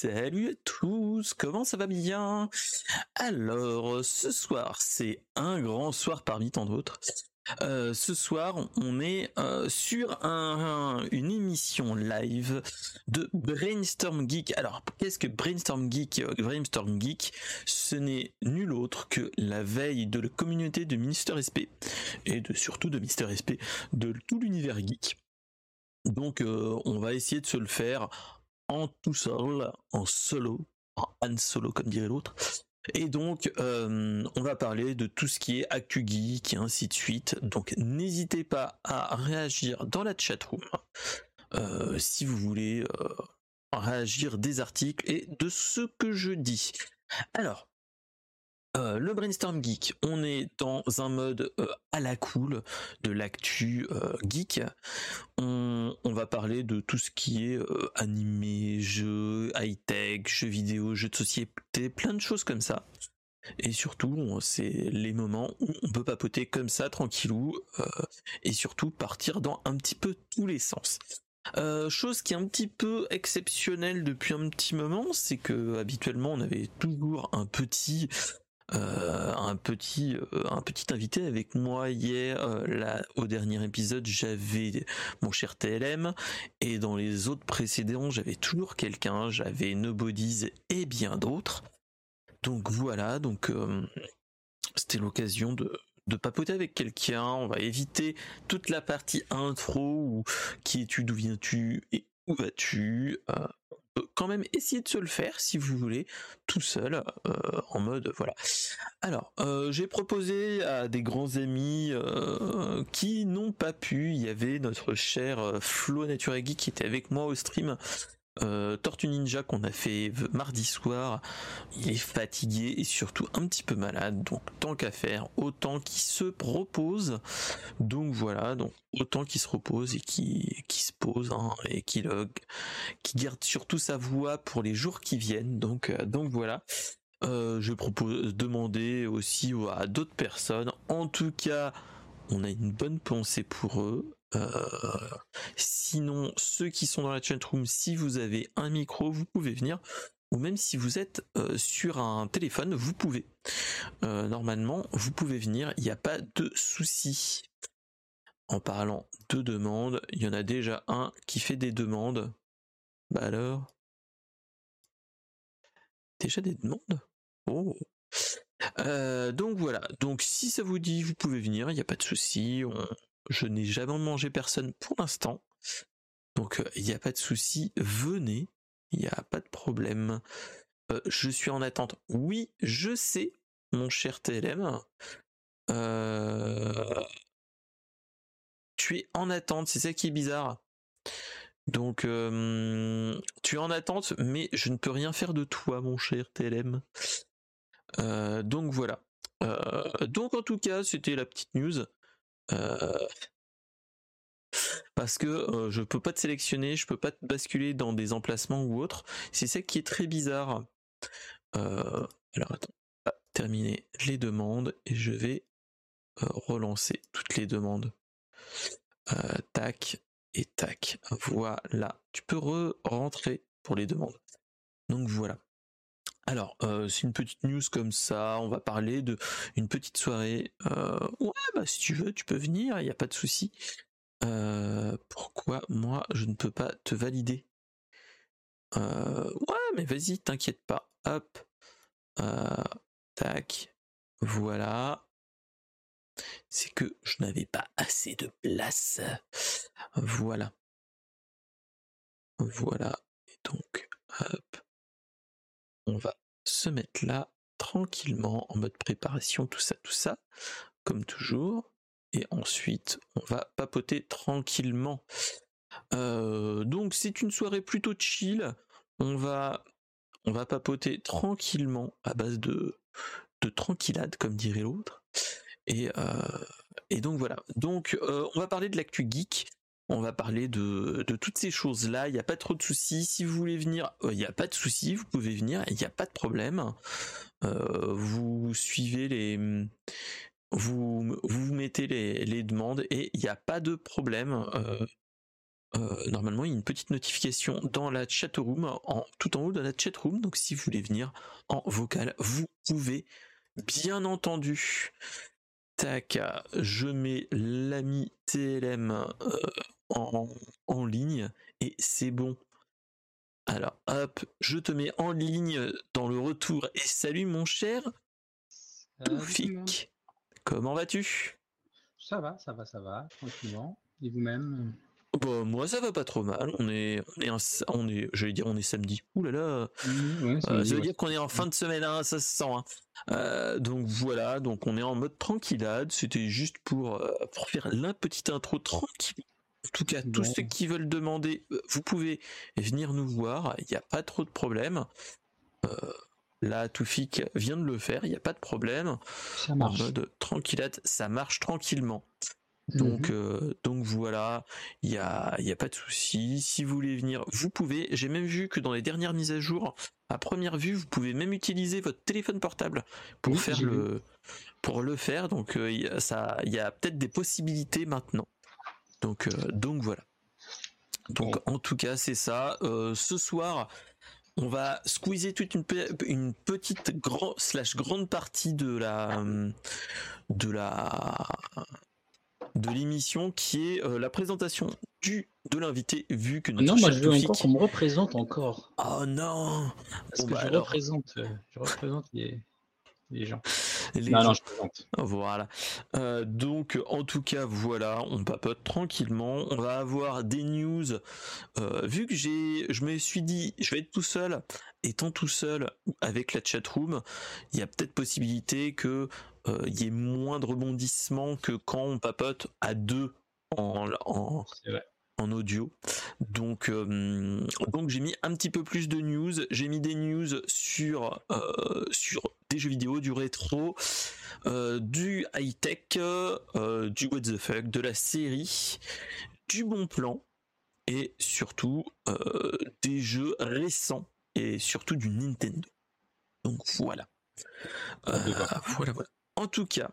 Salut à tous, comment ça va bien? Alors, ce soir, c'est un grand soir parmi tant d'autres. Euh, ce soir, on est euh, sur une émission live de Brainstorm Geek. Alors, qu'est-ce que Brainstorm Geek euh, Brainstorm Geek, ce n'est nul autre que la veille de la communauté de Mister SP et de surtout de Mister SP de tout l'univers geek. Donc, on va essayer de se le faire tout seul, en solo, en Solo comme dirait l'autre. Et donc, euh, on va parler de tout ce qui est actu geek et ainsi de suite. Donc, n'hésitez pas à réagir dans la chatroom euh, si vous voulez euh, réagir des articles et de ce que je dis. Alors, euh, le brainstorm geek, on est dans un mode euh, à la cool de l'actu euh, geek. On, va parler de tout ce qui est animé, jeux, high-tech, jeux vidéo, jeux de société, plein de choses comme ça. Et surtout, c'est les moments où on peut papoter comme ça, tranquillou, et surtout partir dans un petit peu tous les sens. chose qui est un petit peu exceptionnelle depuis un petit moment, c'est que habituellement on avait toujours un petit euh, un petit euh, un petit invité avec moi hier euh, au dernier épisode j'avais mon cher TLM et dans les autres précédents j'avais toujours quelqu'un j'avais Nobodies et bien d'autres. Donc voilà donc c'était l'occasion de de papoter avec quelqu'un, on va éviter toute la partie intro ou qui es-tu, d'où viens-tu et où vas-tu quand même essayer de se le faire si vous voulez tout seul euh, en mode voilà. Alors euh, j'ai proposé à des grands amis euh, qui n'ont pas pu. Il y avait notre cher Flo Nature qui était avec moi au stream euh, Tortue Ninja qu'on a fait mardi soir, il est fatigué et surtout un petit peu malade, donc tant qu'à faire, autant qu'il se propose. Donc voilà, autant qu'il se repose et qui qui se pose hein, et qui qui garde surtout sa voix pour les jours qui viennent. Donc euh, donc voilà. Euh, je propose demander aussi à d'autres personnes. En tout cas, on a une bonne pensée pour eux. Euh, sinon, ceux qui sont dans la chatroom, si vous avez un micro, vous pouvez venir. Ou même si vous êtes euh, sur un téléphone, vous pouvez. Euh, normalement, vous pouvez venir, il n'y a pas de souci. En parlant de demandes, il y en a déjà un qui fait des demandes. Bah alors? Déjà des demandes? Oh donc voilà, donc si ça vous dit, vous pouvez venir, il n'y a pas de souci. Je n'ai jamais mangé personne pour l'instant. Donc il n'y a pas de souci, venez, il n'y a pas de problème. Euh, je suis en attente. Oui, je sais, mon cher TLM. Euh, tu es en attente, c'est ça qui est bizarre. Donc euh, tu es en attente, mais je ne peux rien faire de toi, mon cher TLM. donc voilà. donc en tout cas, c'était la petite news. Euh, parce que euh, je peux pas te sélectionner, je peux pas te basculer dans des emplacements ou autres. C'est ça qui est très bizarre. Euh, alors attends, terminer les demandes et je vais relancer toutes les demandes. tac et tac. Voilà. Tu peux re-rentrer pour les demandes. Donc voilà. Alors, euh, c'est une petite news comme ça. On va parler de une petite soirée. Euh, ouais, bah si tu veux, tu peux venir. Il n'y a pas de souci. Euh, pourquoi moi je ne peux pas te valider? Ouais, mais vas-y, t'inquiète pas. Hop. tac. Voilà. C'est que je n'avais pas assez de place. Voilà. Voilà. Et donc, hop on va se mettre là tranquillement en mode préparation, tout ça, tout ça, comme toujours. Et ensuite, on va papoter tranquillement. Euh, donc c'est une soirée plutôt chill. On va, on va papoter tranquillement à base de, de tranquillade, comme dirait l'autre. Et, euh, et donc voilà. Donc euh, on va parler de l'actu geek. On va parler de, toutes ces choses-là. Il n'y a pas trop de soucis. Si vous voulez venir, euh, il n'y a pas de soucis. Vous pouvez venir. Il n'y a pas de problème. Euh, vous suivez les, vous mettez les, demandes et il n'y a pas de problème. Euh, normalement il y a une petite notification dans la chat room, en, tout en haut de la chat room. Donc si vous voulez venir en vocal, vous pouvez. Bien entendu. Tac, je mets l'ami TLM en, en ligne et c'est bon. Alors hop, je te mets en ligne dans le retour et salut mon cher Toufik. Comment vas-tu? Ça va, ça va, ça va, tranquillement. Et vous-même? Bah, moi ça va pas trop mal. On est, on est, on est, j'allais dire on est samedi. Ouh là là. Mmh, euh, ça veut dire qu'on est en fin de semaine, hein, ça se sent. Hein. Euh, donc voilà, donc on est en mode tranquillade. C'était juste pour, euh, pour faire la petite intro tranquille. En tout cas, tous ceux qui veulent demander, vous pouvez venir nous voir. Il n'y a pas trop de problème. Là, Toufik vient de le faire, il n'y a pas de problème. Ça marche. En mode tranquillade, ça marche tranquillement. Donc, mhm. euh, donc voilà, il y a, y a pas de souci. Si vous voulez venir, vous pouvez. J'ai même vu que dans les dernières mises à jour, à première vue, vous pouvez même utiliser votre téléphone portable pour faire le, pour le faire. Donc euh, ça, il y a peut-être des possibilités maintenant. Donc, euh, donc voilà. Donc en tout cas, c'est ça. ce soir, on va squeezer toute une, une petite grand, slash grande partie de la de la de l'émission qui est euh, la présentation du de l'invité vu que notre non moi je veux encore qu'on me représente encore oh non parce que bah je représente euh, je représente les les gens. Voilà. Euh, donc, en tout cas, voilà, on papote tranquillement. On va avoir des news. Euh, vu que j'ai, je me suis dit, je vais être tout seul. Étant tout seul avec la chatroom, il y a peut-être possibilité que euh, y ait moins de rebondissements que quand on papote à deux en, en, en audio. Donc, euh, donc j'ai mis un petit peu plus de news. J'ai mis des news sur euh, sur des jeux vidéo, du rétro, euh, du high tech, du what the fuck, de la série, du bon plan et surtout des jeux récents et surtout du Nintendo. Donc voilà. voilà, voilà. En tout cas,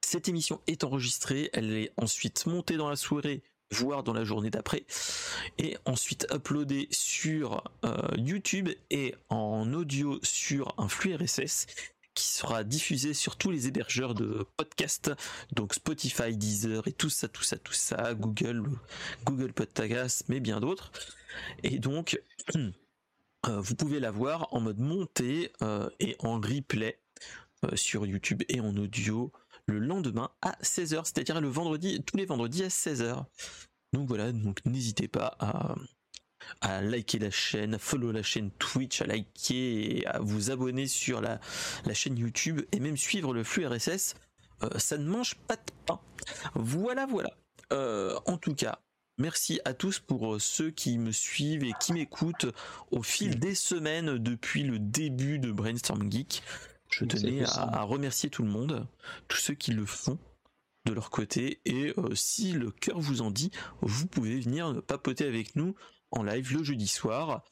cette émission est enregistrée, elle est ensuite montée dans la soirée voir dans la journée d'après, et ensuite uploader sur euh, YouTube et en audio sur un flux RSS qui sera diffusé sur tous les hébergeurs de podcasts, donc Spotify, Deezer et tout ça, tout ça, tout ça, Google, Google Podcasts, mais bien d'autres. Et donc, euh, vous pouvez la voir en mode montée euh, et en replay sur YouTube et en audio le lendemain à 16h, c'est-à-dire le vendredi, tous les vendredis à 16h. Donc voilà, donc n'hésitez pas à, à liker la chaîne, à follow la chaîne Twitch, à liker et à vous abonner sur la, la chaîne YouTube et même suivre le flux RSS. Euh, ça ne mange pas de pain. Voilà, voilà. Euh, en tout cas, merci à tous pour ceux qui me suivent et qui m'écoutent au fil des semaines depuis le début de Brainstorm Geek. Je tenais à, remercier tout le monde, tous ceux qui le font de leur côté et euh, si le cœur vous en dit, vous pouvez venir papoter avec nous en live le jeudi soir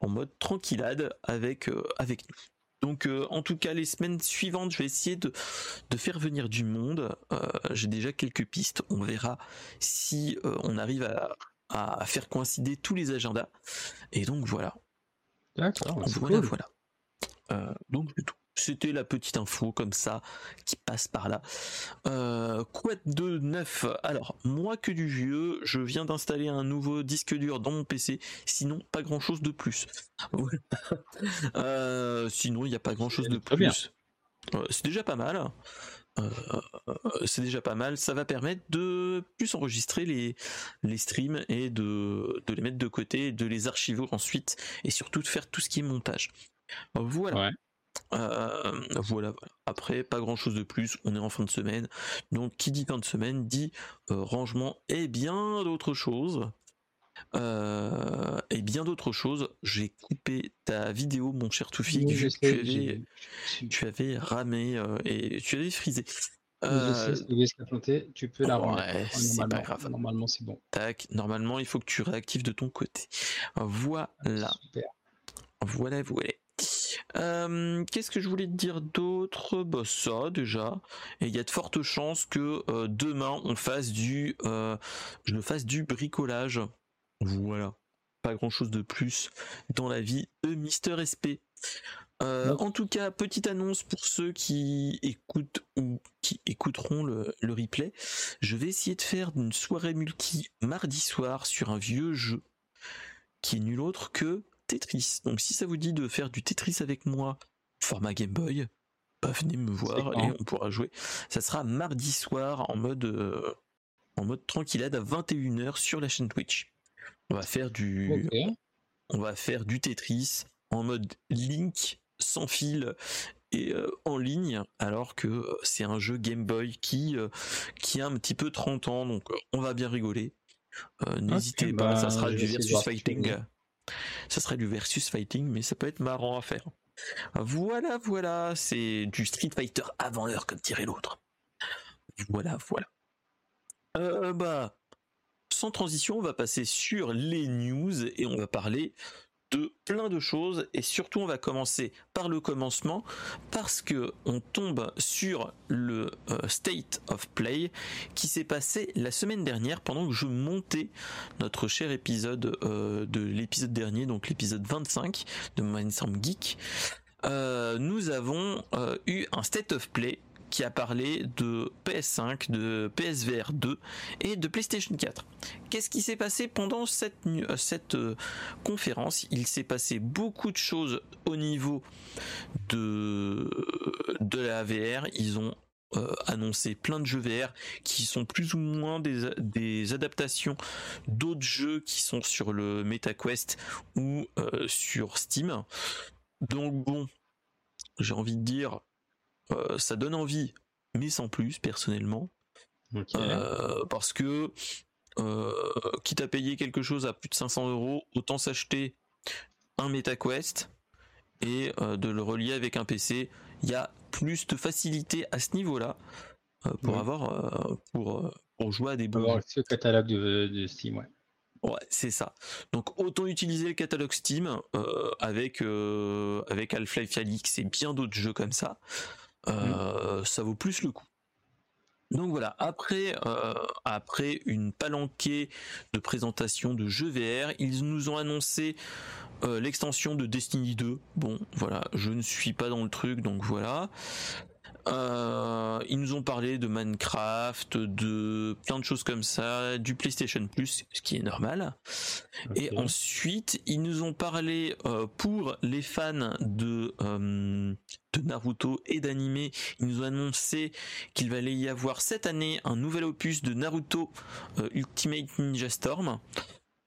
en mode tranquillade avec euh, avec nous. Donc euh, en tout cas les semaines suivantes, je vais essayer de, de faire venir du monde. J'ai déjà quelques pistes, on verra si on arrive à, à, faire coïncider tous les agendas. Et donc voilà. D'accord. Voilà, voilà. donc c'est tout. C'était la petite info comme ça qui passe par là. Euh, de neuf Alors, moi que du vieux, je viens d'installer un nouveau disque dur dans mon PC, sinon pas grand chose de plus. Euh, sinon, il n'y a pas grand chose de plus. Euh, c'est déjà pas mal. c'est déjà pas mal. Ça va permettre de plus enregistrer les, les streams et de, de les mettre de côté, de les archiver ensuite et surtout de faire tout ce qui est montage. Voilà. Euh, voilà, Après, pas grand chose de plus. On est en fin de semaine. Donc, qui dit fin de semaine dit euh, rangement et bien d'autres choses. Euh, et bien d'autres choses. J'ai coupé ta vidéo, mon cher Toufi, tu, avais, tu avais ramé et tu avais frisé. tu peux la ouais, c'est pas grave. Normalement, c'est bon. Tac, normalement, il faut que tu réactives de ton côté. Voilà. Super. Voilà, voilà. Euh, qu'est-ce que je voulais te dire d'autre? Bah ça déjà. Et il y a de fortes chances que euh, demain on fasse du, euh, je fasse du bricolage Voilà. Pas grand chose de plus dans la vie de Mister SP. Euh, en tout cas, petite annonce pour ceux qui écoutent ou qui écouteront le, replay. Je vais essayer de faire une soirée multi mardi soir sur un vieux jeu qui est nul autre que Tetris. Donc si ça vous dit de faire du Tetris avec moi, format Game Boy, bah, venez me voir et on pourra jouer. Ça sera mardi soir en mode euh, en mode tranquillade à 21h sur la chaîne Twitch. On va faire du on va faire du Tetris en mode Link sans fil et euh, en ligne alors que euh, c'est un jeu Game Boy qui qui a un petit peu 30 ans donc on va bien rigoler. N'hésitez pas, ça bah, sera du versus fighting. Ça serait du versus fighting mais ça peut être marrant à faire. Voilà, voilà, c'est du Street Fighter avant l'heure, comme dirait l'autre. Voilà, voilà. Euh, bah, sans transition, on va passer sur les news et on va parler de plein de choses. Et surtout on va commencer par le commencement parce que on tombe sur le euh, state of play qui s'est passé la semaine dernière pendant que je montais notre cher épisode euh, de l'épisode dernier donc l'épisode 25 de Mindstorm Geek. Euh, nous avons eu un state of play qui a parlé de PS5, de PSVR 2 et de PlayStation 4. Qu'est-ce qui s'est passé pendant cette, euh, euh, conférence? Il s'est passé beaucoup de choses au niveau de, de la VR. Ils ont euh, annoncé plein de jeux VR qui sont plus ou moins des adaptations d'autres jeux qui sont sur le MetaQuest ou sur Steam. Donc bon, j'ai envie de dire, euh, ça donne envie, mais sans plus, personnellement. Euh, parce que, euh, quitte à payer quelque chose à plus de 500 euros, autant s'acheter un MetaQuest et de le relier avec un PC. Il y a plus de facilité à ce niveau-là pour avoir pour, jouer à des bons. ce catalogue de, Steam, ouais. Ouais, c'est ça. Donc autant utiliser le catalogue Steam avec avec Half-Life Alix et bien d'autres jeux comme ça. Euh, ça vaut plus le coup. Donc voilà, après, euh, après une palanquée de présentation de jeux VR, ils nous ont annoncé euh, l'extension de Destiny 2. Bon, voilà, je ne suis pas dans le truc, donc voilà. Ils nous ont parlé de Minecraft, de plein de choses comme ça, du PlayStation Plus, ce qui est normal. Et ensuite, ils nous ont parlé pour les fans de de Naruto et d'anime. Ils nous ont annoncé qu'il va y avoir cette année un nouvel opus de Naruto euh, Ultimate Ninja Storm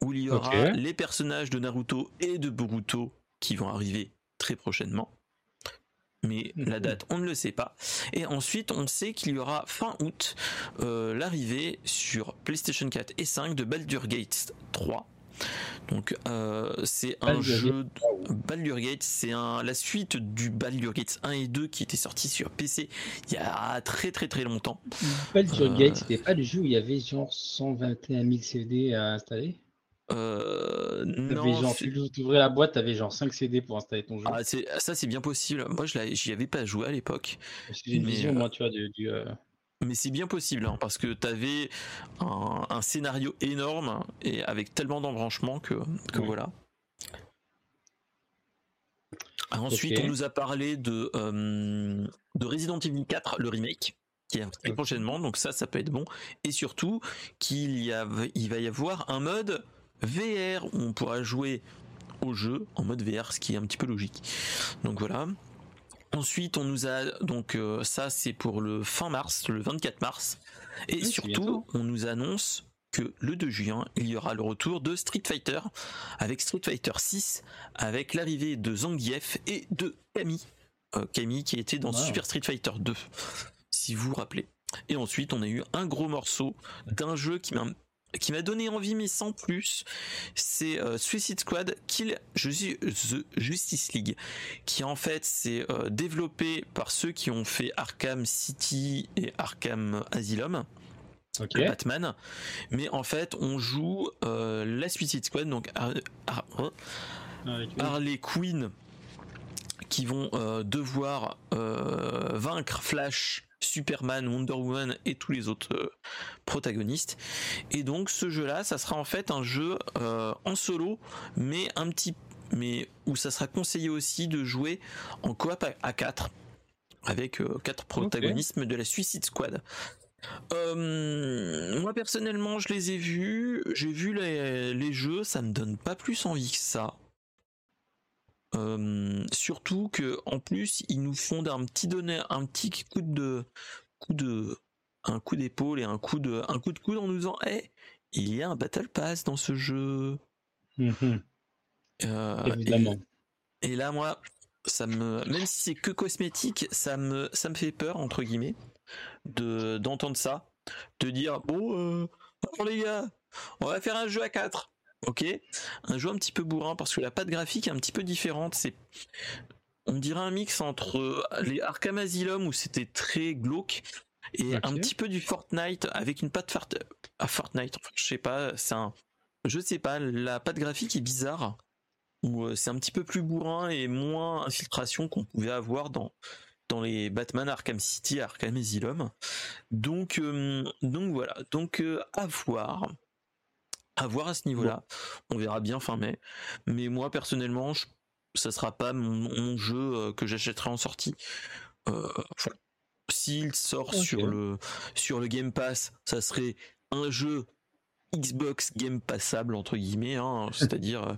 où il y aura les personnages de Naruto et de Boruto qui vont arriver très prochainement. Mais mhm. la date, on ne le sait pas. Et ensuite, on sait qu'il y aura fin août euh, l'arrivée sur PlayStation 4 et 5 de Baldur Gates 3 donc euh, c'est un jeu Baldur Gates, c'est un la suite du Baldur Gates 1 et 2 qui était sorti sur PC il y a très très très longtemps. Baldur euh, Gates, c'était pas le jeu où il y avait genre 121 000 CD à installer? Euh, non, genre, tu ouvrais la boîte, t'avais genre 5 CD pour installer ton jeu. Ah, ça c'est bien possible. Moi, je j'y avais pas joué à l'époque. J'ai une vision, moi, tu vois, du, mais c'est bien possible hein, parce que tu avais un, scénario énorme et avec tellement d'embranchements que, voilà. Ensuite, on nous a parlé de, euh, de Resident Evil 4, le remake, qui est très prochainement, donc ça, ça peut être bon. Et surtout, qu'il y a, il va y avoir un mode VR où on pourra jouer au jeu en mode VR, ce qui est un petit peu logique. Donc voilà. Ensuite, on nous a donc euh, ça c'est pour le fin mars, le 24 mars, et surtout on nous annonce que le 2 juin il y aura le retour de Street Fighter avec Street Fighter 6, avec l'arrivée de Zangief et de Camille, euh, Camille qui était dans Super Street Fighter 2, si vous vous rappelez. Et ensuite, on a eu un gros morceau d'un jeu qui m'a qui m'a donné envie mais sans plus, c'est euh, Suicide Squad Kill The Justice League, qui en fait c'est euh, développé par ceux qui ont fait Arkham City et Arkham Asylum. Batman, mais en fait on joue euh, la Suicide Squad donc Harley Quinn qui vont devoir vaincre Flash Superman, Wonder Woman et tous les autres euh, protagonistes. Et donc ce jeu-là, ça sera en fait un jeu euh, en solo, mais un petit, mais où ça sera conseillé aussi de jouer en coop à, 4 avec euh, quatre protagonistes de la Suicide Squad. moi personnellement, je les ai vus, j'ai vu les, les, jeux, ça me donne pas plus envie que ça. Euh, surtout que en plus ils nous font un petit donner un petit coup de coup de un coup d'épaule et un coup de un coup de coude en nous disant hey, il y a un battle pass dans ce jeu. Mhm. Euh, Évidemment. Et, là moi ça me même si c'est que cosmétique ça me ça me fait peur entre guillemets de d'entendre ça de dire bon euh, alors les gars on va faire un jeu à 4 ok, un jeu un petit peu bourrin parce que la patte graphique est un petit peu différente. C'est, on dirait un mix entre les Arkham Asylum où c'était très glauque et un petit peu du Fortnite avec une patte à Fortnite. je sais pas, c'est un, je sais pas, la patte graphique est bizarre où euh, c'est un petit peu plus bourrin et moins infiltration qu'on pouvait avoir dans dans les Batman Arkham City, Arkham Asylum. Donc euh, donc voilà, donc euh, à voir à voir à ce niveau-là. On verra bien fin mai. Mais moi personnellement, ça sera pas mon, jeu euh, que j'achèterai en sortie. Euh, S'il sort sur le sur le Game Pass, ça serait un jeu Xbox Game Passable entre guillemets, hein, c'est-à-dire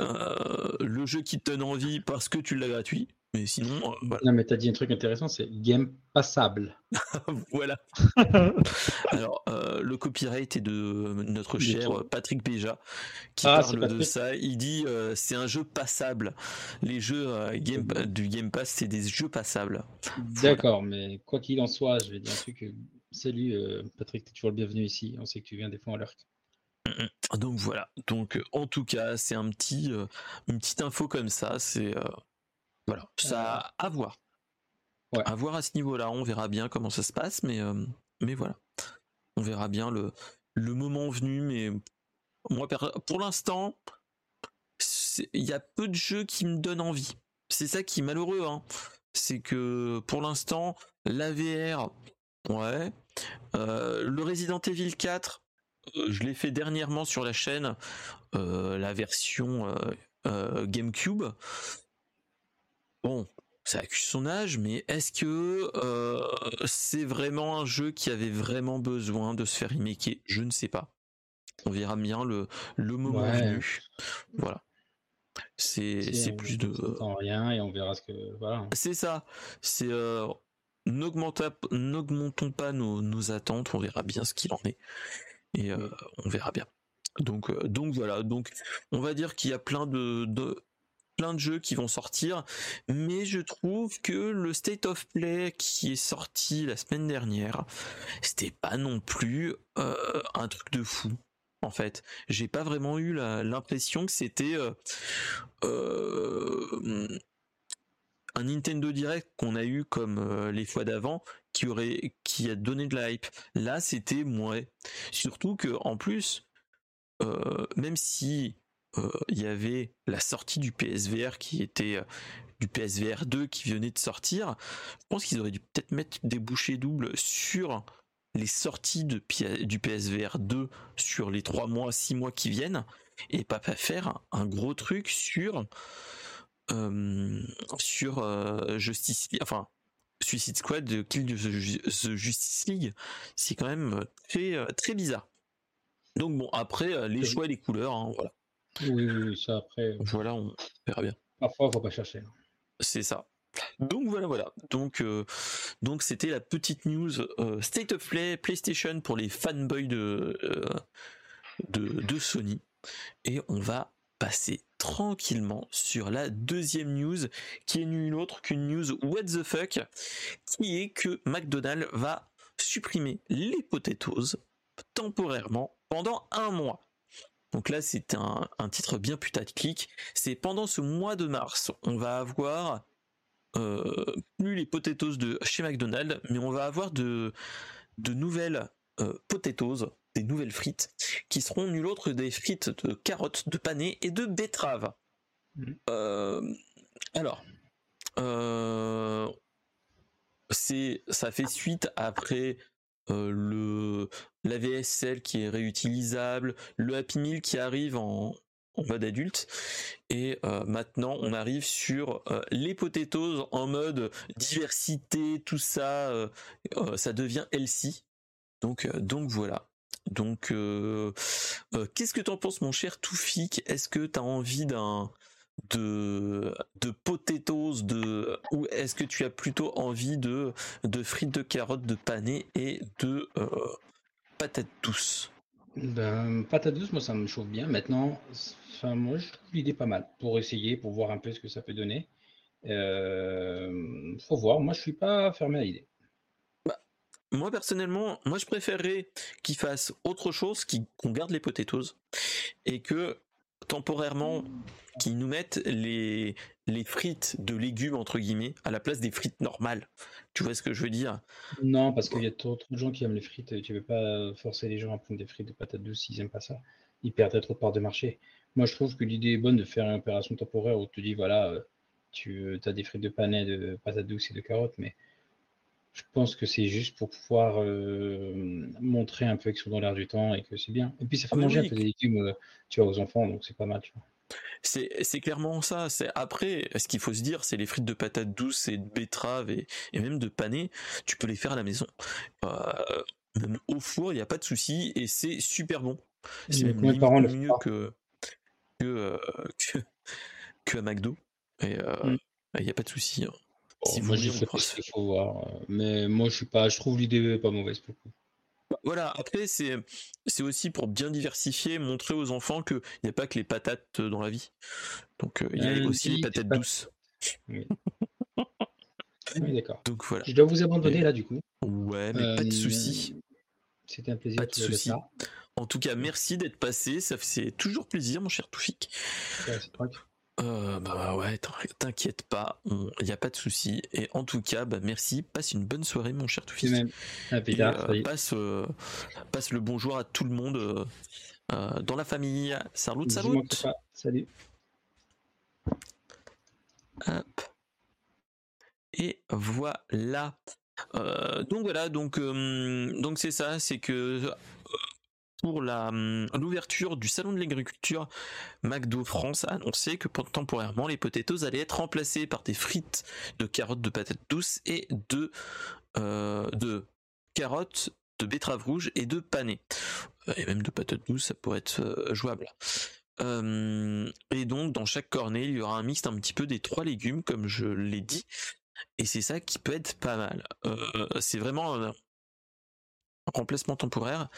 euh, le jeu qui te donne envie parce que tu l'as gratuit. Mais sinon, euh, voilà. Non, mais t'as dit un truc intéressant, c'est game passable. voilà. Alors, euh, le copyright est de notre cher Patrick Béja qui ah, parle de ça. Il dit euh, c'est un jeu passable. Les jeux game, du Game Pass, c'est des jeux passables. D'accord, mais quoi qu'il en soit, je vais dire un truc. Salut Patrick, t'es toujours le bienvenu ici. On sait que tu viens des fois à l'heure. Donc voilà. Donc en tout cas, c'est un petit, une petite info comme ça. C'est voilà, ça à voir. À voir à ce niveau-là, on verra bien comment ça se passe, mais, euh, mais voilà. On verra bien le, le moment venu, mais moi, pour l'instant, il y a peu de jeux qui me donnent envie. C'est ça qui est malheureux, hein. C'est que pour l'instant, la VR, ouais. Euh, le Resident Evil 4, euh, je l'ai fait dernièrement sur la chaîne, la version GameCube bon, ça accuse son âge, mais est-ce que euh, c'est vraiment un jeu qui avait vraiment besoin de se faire remaker? Je ne sais pas. On verra bien le, le moment venu. Voilà. C'est plus de. rien et on verra ce que. Voilà. C'est ça. C'est. Euh, N'augmentons pas nos, nos, attentes, on verra bien ce qu'il en est. Et euh, on verra bien. Donc, donc voilà. Donc, on va dire qu'il y a plein de, de de jeux qui vont sortir, mais je trouve que le State of Play qui est sorti la semaine dernière, c'était pas non plus euh, un truc de fou. En fait, j'ai pas vraiment eu l'impression que c'était euh, euh, un Nintendo Direct qu'on a eu comme les fois d'avant qui aurait qui a donné de la hype. Là, c'était moins. Surtout que en plus, même si il y avait la sortie du PSVR qui était euh, du PSVR 2 qui venait de sortir. Je pense qu'ils auraient dû peut-être mettre des bouchées doubles sur les sorties de, du PSVR 2 sur les 3 mois, 6 mois qui viennent et pas faire un gros truc sur euh, sur Justice enfin Suicide Squad de Kill the Justice League. C'est quand même très très bizarre. Donc bon après les choix et les couleurs hein, voilà oui, ça après. Voilà, on verra bien. Parfois, faut pas chercher. C'est ça. Donc voilà, voilà. Donc euh, donc c'était la petite news euh, State of Play PlayStation pour les fanboys de, euh, de, de Sony. Et on va passer tranquillement sur la deuxième news qui est nulle autre qu'une news what the fuck qui est que McDonald's va supprimer les potatoes temporairement pendant un mois. Donc là, c'est un, titre bien putaclic. C'est pendant ce mois de mars, on va avoir euh, plus les potatoes de chez McDonald's, mais on va avoir de, de nouvelles euh, potatoes, des nouvelles frites, qui seront nul autre des frites de carottes, de panais et de betteraves. Mmh. Euh, alors, c'est ça fait suite après le la VSL qui est réutilisable, le Happy Meal qui arrive en, mode adulte. Et maintenant on arrive sur les potatoes en mode diversité tout ça ça devient healthy. Donc donc voilà. Donc qu'est-ce que t'en penses mon cher Toufik? Est-ce que t'as envie d'un de de potatoes ou est-ce que tu as plutôt envie de de frites de carottes de pané et de patates douces. Ben, patates douces moi ça me chauffe bien. Maintenant enfin moi je trouve l'idée pas mal pour essayer pour voir un peu ce que ça peut donner. Euh, faut voir. Moi je suis pas fermé à l'idée. Bah, moi personnellement, moi je préférerais qu'ils fassent autre chose, qu'on garde les potatoes et que temporairement qui nous mettent les, les frites de légumes entre guillemets à la place des frites normales. Tu vois ce que je veux dire? Non, parce qu'il y a trop, de gens qui aiment les frites. Tu veux pas forcer les gens à prendre des frites de patates douces s'ils aiment pas ça. Ils perdraient trop de parts de marché. Moi, je trouve que l'idée est bonne de faire une opération temporaire où tu dis voilà, euh, tu as des frites de panais, de patates douces et de carottes, mais je pense que c'est juste pour pouvoir euh, montrer un peu qu'ils sont dans l'air du temps et que c'est bien. Et puis ça fait manger un peu des légumes, euh, tu vois, aux enfants, donc c'est pas mal, tu vois. C'est clairement ça. C'est après, ce qu'il faut se dire, c'est les frites de patates douces et de betteraves et, même de panais, tu peux les faire à la maison. Euh, même au four, il n'y a pas de souci et c'est super bon. C'est même mieux que que, que, à McDo. Et mm. il n'y a pas de souci. Hein si moi, je faut voir. Euh, mais moi, je suis pas, je trouve l'idée pas mauvaise pour bah, Voilà, après, c'est, c'est aussi pour bien diversifier, montrer aux enfants qu'il n'y a pas que les patates dans la vie. Donc, euh, il y a aussi les patates douces. Oui. d'accord. Donc voilà. Je dois vous abandonner là, du coup. Ouais, mais pas de souci. Euh, c'était un plaisir. Pas de souci. En tout cas, merci d'être passé. Ça fait toujours plaisir, mon cher Toufik. Ouais, euh, bah ouais, t'inquiète pas, il n'y a pas de souci. Et en tout cas, bah merci, passe une bonne soirée, mon cher Toufis. Euh, passe, euh, passe le bonjour à tout le monde dans la famille. Salut, salut. Salut. Hop. Et voilà. donc voilà, donc donc c'est ça, c'est que pour hum, l'ouverture du salon de l'agriculture, McDo France a annoncé que temporairement les potatoes allaient être remplacés par des frites de carottes de patates douces et de, euh, carottes de betterave rouge et de panais. Euh, et même de patates douces, ça pourrait être euh, jouable. Hum, et donc dans chaque cornet, il y aura un mix un petit peu des trois légumes, comme je l'ai dit. Et c'est ça qui peut être pas mal. c'est vraiment remplacement temporaire.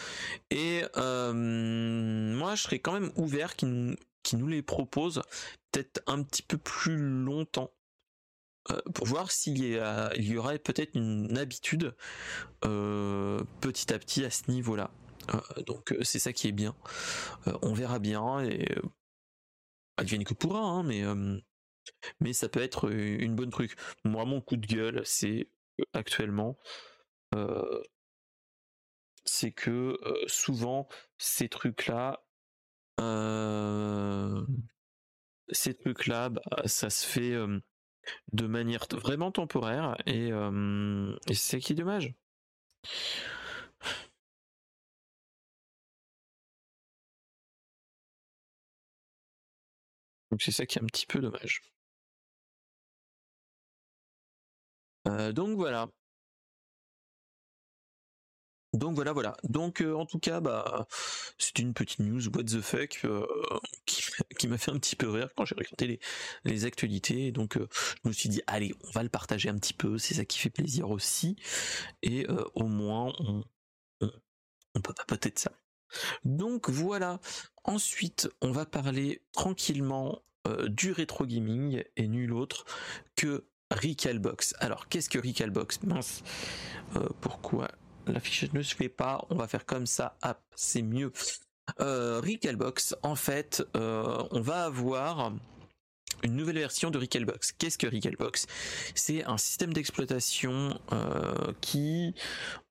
Et euh, moi, je serais quand même ouvert qui nous les propose peut-être un petit peu plus longtemps. Euh, pour voir s'il y, il y aurait peut-être une habitude euh, petit à petit à ce niveau-là. donc c'est ça qui est bien. on verra bien et advienne que pourra, hein, mais mais ça peut être une bonne truc. Moi, mon coup de gueule, c'est actuellement c'est que souvent ces trucs-là, ces trucs-là, bah, ça se fait de manière vraiment temporaire et, et c'est qui dommage. Donc c'est ça qui est un petit peu dommage. donc voilà. Donc voilà, voilà. Donc euh, en tout cas, bah c'est une petite news what the fuck euh, qui, m'a fait un petit peu rire quand j'ai regardé les, actualités. Donc euh, je me suis dit allez, on va le partager un petit peu, c'est ça qui fait plaisir aussi. Et au moins on, on, on peut papoter de ça. Donc voilà. Ensuite, on va parler tranquillement du rétro gaming et nul autre que Recalbox. Alors qu'est-ce que Recalbox? Mince. pourquoi l'affichage ne se fait pas, on va faire comme ça, hop, c'est mieux. Euh, en fait, euh, on va avoir une nouvelle version de Recalbox. Qu'est-ce que Recalbox C'est un système d'exploitation euh, qui,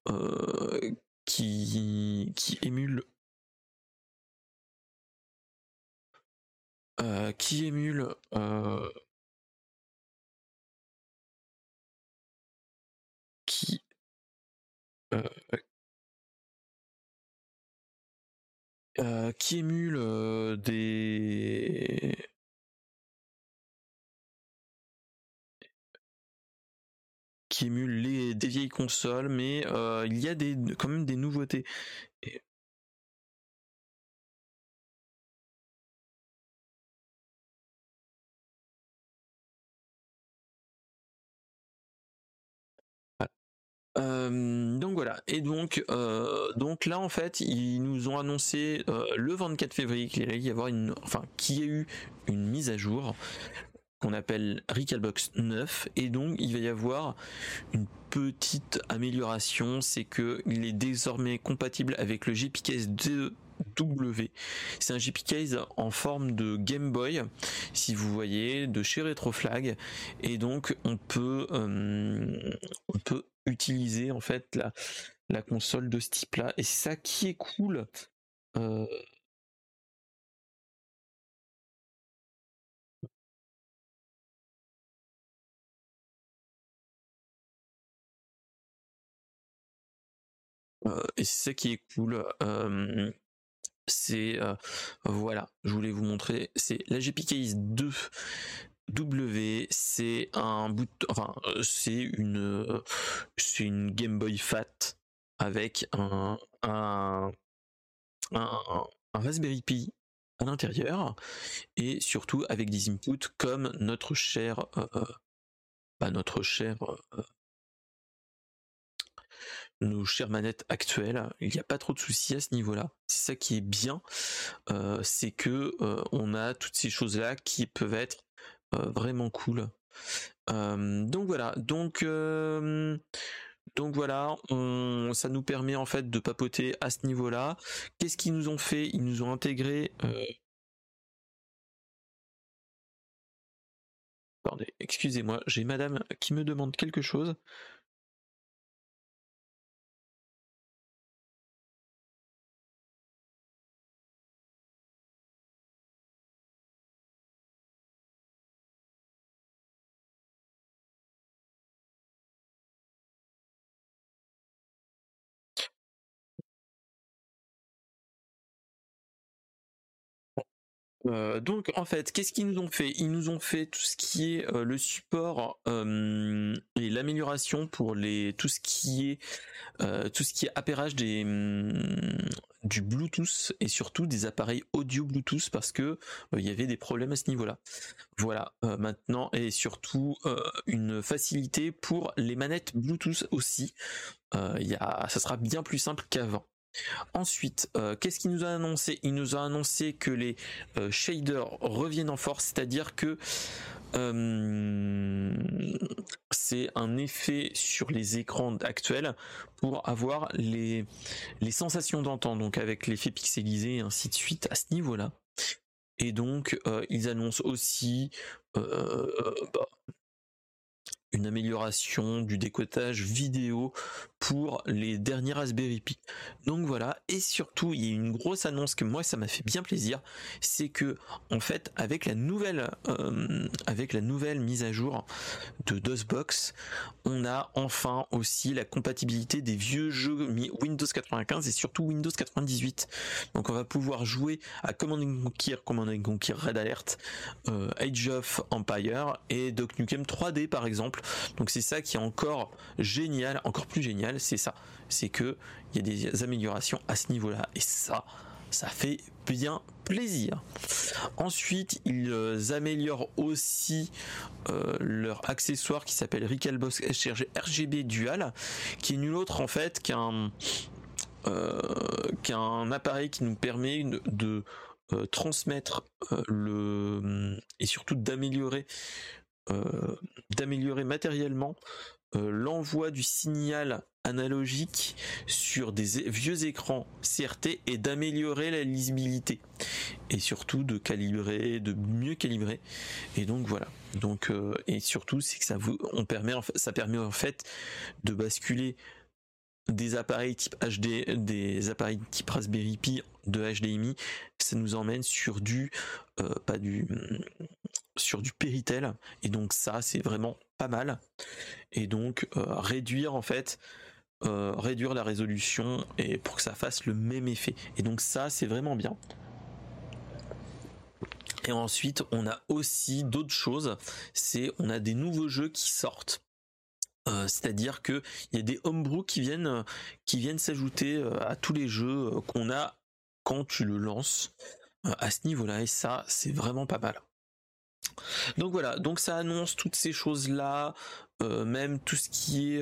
euh, qui qui émule qui émule qui émule des qui émule les des vieilles consoles, mais il y a des quand même des nouveautés. Donc voilà. Et donc, donc là en fait, ils nous ont annoncé le 24 février qu'il allait y avoir une, enfin, qu'il y a eu une mise à jour qu'on appelle Recalbox 9 et donc il va y avoir une petite amélioration, c'est que il est désormais compatible avec le GPKS 2 W. C'est un GP case en forme de Game Boy, si vous voyez, de chez Retroflag, et donc on peut euh, on peut utiliser en fait la console de ce type-là, et c'est ça qui est cool. Euh, Euh, et c'est ça qui est cool. C'est euh, voilà, je voulais vous montrer. C'est la GPKIS 2 W. C'est un bout, enfin c'est une c'est une Game Boy Fat avec un un, un, Raspberry Pi à l'intérieur et surtout avec des inputs comme notre cher bah, notre cher nos chères manettes actuelles. Il n'y a pas trop de soucis à ce niveau-là. C'est ça qui est bien, euh, c'est que euh, on a toutes ces choses-là qui peuvent être euh, vraiment cool. donc voilà, donc donc voilà, ça nous permet en fait de papoter à ce niveau-là. Qu'est-ce qu'ils nous ont fait? Ils nous ont intégré. Attendez, excusez-moi, j'ai madame qui me demande quelque chose. Euh, donc en fait, qu'est-ce qu'ils nous ont fait? Ils nous ont fait tout ce qui est euh, le support euh, et l'amélioration pour les tout ce qui est tout appairage des hum, du Bluetooth et surtout des appareils audio Bluetooth parce que il y avait des problèmes à ce niveau-là. Voilà, maintenant et surtout une facilité pour les manettes Bluetooth aussi. Il ça sera bien plus simple qu'avant. Ensuite, euh, qu'est-ce qu'il nous a annoncé? Il nous a annoncé que les euh, shaders reviennent en force, c'est-à-dire que euh, c'est un effet sur les écrans actuels pour avoir les, sensations d'entendre, donc avec l'effet pixelisé et ainsi de suite à ce niveau-là. Et donc, ils annoncent aussi bah, une amélioration du décotage vidéo pour les derniers Raspberry Pi. Donc voilà, et surtout il y a une grosse annonce que moi ça m'a fait bien plaisir, c'est que en fait avec la nouvelle euh, avec la nouvelle mise à jour de DOSBox, on a enfin aussi la compatibilité des vieux jeux Windows 95 et surtout Windows 98. Donc on va pouvoir jouer à Command Conquer, Command Conquer Red Alert, euh, Age of Empire et Doc Nukem 3D par exemple donc c'est ça qui est encore génial, encore plus génial, c'est ça. C'est que il y a des améliorations à ce niveau-là. Et ça, ça fait bien plaisir. Ensuite, ils euh, améliorent aussi euh, leur accessoire qui s'appelle Recalbox RGB Dual, qui est nul autre en fait qu'un euh, qu'un appareil qui nous permet de, transmettre le et surtout d'améliorer d'améliorer matériellement euh, l'envoi du signal analogique sur des vieux écrans CRT et d'améliorer la lisibilité et surtout de calibrer, de mieux calibrer. Et donc voilà. Donc euh, et surtout c'est que ça vous, on permet, ça permet en fait de basculer des appareils type HD, des appareils type Raspberry Pi de HDMI, ça nous emmène sur du, euh, pas du, sur du Péritel. Et donc ça, c'est vraiment pas mal. Et donc euh, réduire en fait réduire la résolution et pour que ça fasse le même effet. Et donc ça, c'est vraiment bien. Et ensuite, on a aussi d'autres choses. C'est on a des nouveaux jeux qui sortent. Euh, c'est-à-dire que il y a des homebrew qui viennent qui viennent s'ajouter euh, à tous les jeux euh, qu'on a quand tu le lances à ce niveau-là et ça c'est vraiment pas mal. Donc voilà, donc ça annonce toutes ces choses-là, même tout ce qui est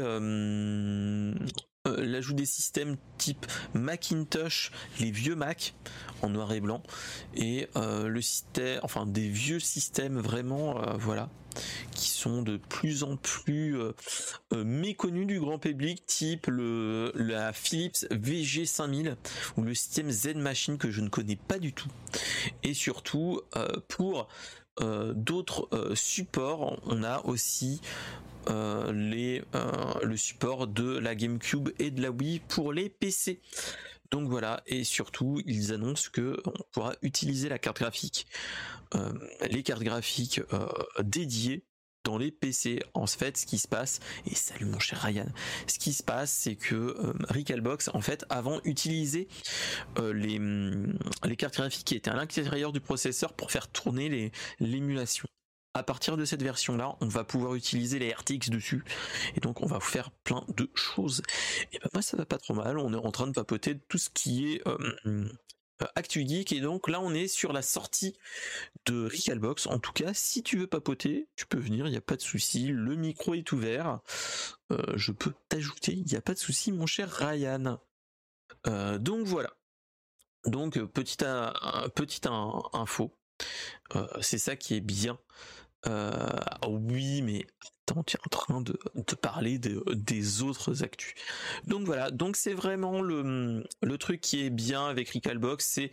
euh, l'ajout des systèmes type Macintosh, les vieux Mac en noir et blanc, et euh, le système, enfin des vieux systèmes vraiment, euh, voilà, qui sont de plus en plus méconnus du grand public, type le la Philips VG5000 ou le système Z Machine que je ne connais pas du tout, et surtout pour d'autres supports, on a aussi euh, les, euh, le support de la GameCube et de la Wii pour les PC. Donc voilà, et surtout ils annoncent que on pourra utiliser la carte graphique, euh, les cartes graphiques dédiées dans les PC. En fait, ce qui se passe, et salut mon cher Ryan, ce qui se passe, c'est que euh, Recalbox, en fait, avant utilisait les, les cartes graphiques qui étaient à l'intérieur du processeur pour faire tourner l'émulation à partir de cette version là on va pouvoir utiliser les RTX dessus et donc on va faire plein de choses et ben moi ça va pas trop mal on est en train de papoter tout ce qui est euh, euh Geek. Et donc là on est sur la sortie de Recalbox en tout cas si tu veux papoter tu peux venir il n'y a pas de souci. Le micro est ouvert. Euh, je peux t'ajouter il n'y a pas de souci mon cher Ryan. Euh, donc voilà. Donc petite, petite info. C'est ça qui est bien euh, oui, mais attends, tu es en train de, parler des autres actus. Donc voilà, donc c'est vraiment le, le truc qui est bien avec Recalbox, c'est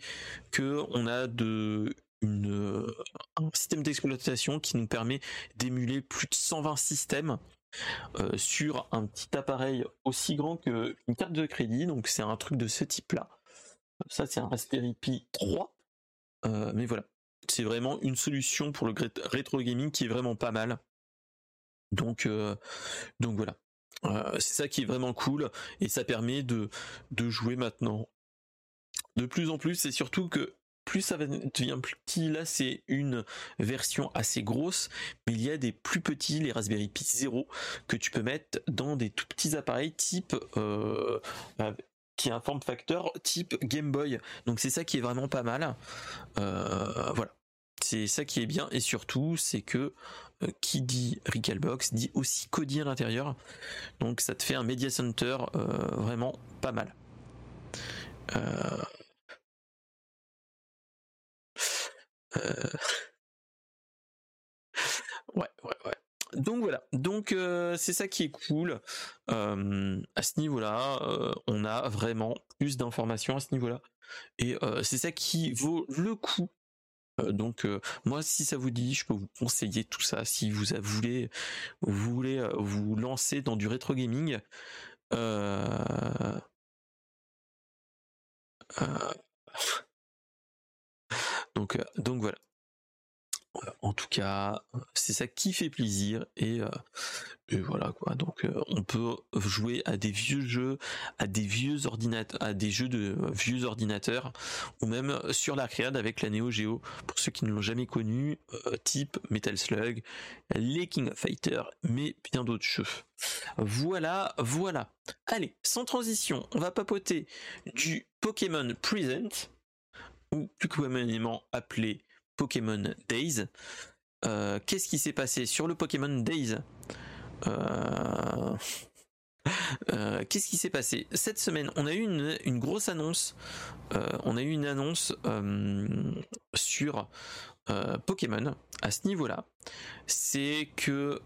que on a de un système d'exploitation qui nous permet d'émuler plus de 120 systèmes euh, sur un petit appareil aussi grand qu'une carte de crédit. Donc c'est un truc de ce type-là. Ça c'est un Raspberry Pi 3. Euh, mais voilà, c'est vraiment une solution pour le rétro gaming qui est vraiment pas mal. Donc, euh, voilà. Euh, c'est ça qui est vraiment cool et ça permet de, jouer maintenant de plus en plus et surtout que plus ça devient petit, là c'est une version assez grosse, mais il y a des plus petits, les Raspberry Pi 0, que tu peux mettre dans des tout petits appareils type euh, qui a un form factor type Game Boy. Donc c'est ça qui est vraiment pas mal. voilà. C'est ça qui est bien et surtout c'est que euh, qui dit Recalbox dit aussi Kodi à l'intérieur. Donc ça te fait un Media Center euh, vraiment pas mal. Euh, ouais, ouais, ouais. Donc voilà, donc c'est ça qui est cool. à ce niveau-là, on a vraiment plus d'informations à ce niveau-là. Et c'est ça qui vaut le coup donc euh, moi si ça vous dit, je peux vous conseiller tout ça si vous voulez euh, vous lancer dans du rétro gaming. donc voilà en tout cas, c'est ça qui fait plaisir et, euh, voilà quoi. Donc euh, on peut jouer à des vieux jeux, à des vieux ordinateurs, à des jeux de vieux ordinateurs ou même sur l'arcade avec la Neo Geo pour ceux qui ne l'ont jamais connu, euh, type Metal Slug, les King of Fighter, mais bien d'autres jeux. Voilà, voilà. Allez, sans transition, on va papoter du Pokémon Present ou plus communément appelé Pokémon Days. Euh, qu'est-ce qui s'est passé sur le Pokémon Days? Euh, euh, Qu'est-ce qui s'est passé? Cette semaine On a eu une, grosse annonce. on a eu une annonce sur Pokémon à ce niveau-là. C'est que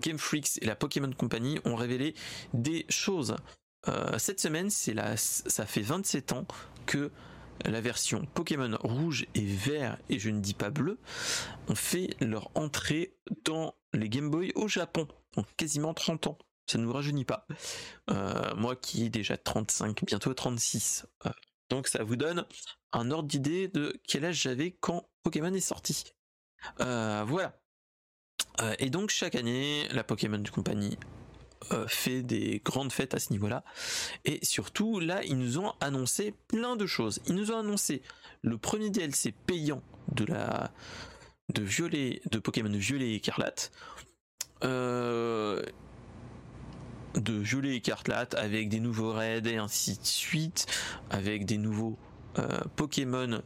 Game Freaks et la Pokémon Company ont révélé des choses. cette semaine, ça fait 27 ans que la version Pokémon rouge et vert, et je ne dis pas bleu, ont fait leur entrée dans les Game Boy au Japon. Donc quasiment 30 ans. Ça ne nous rajeunit pas. Euh, moi qui ai déjà 35, bientôt 36. Euh, donc ça vous donne un ordre d'idée de quel âge j'avais quand Pokémon est sorti. Euh, voilà. et donc chaque année, la Pokémon compagnie fait des grandes fêtes à ce niveau-là. Et surtout, là, ils nous ont annoncé plein de choses. Ils nous ont annoncé le premier DLC payant de la de violet de Pokémon violet et écarlate. Euh, de violet et écarlate avec des nouveaux raids et ainsi de suite, avec des nouveaux euh, Pokémon euh,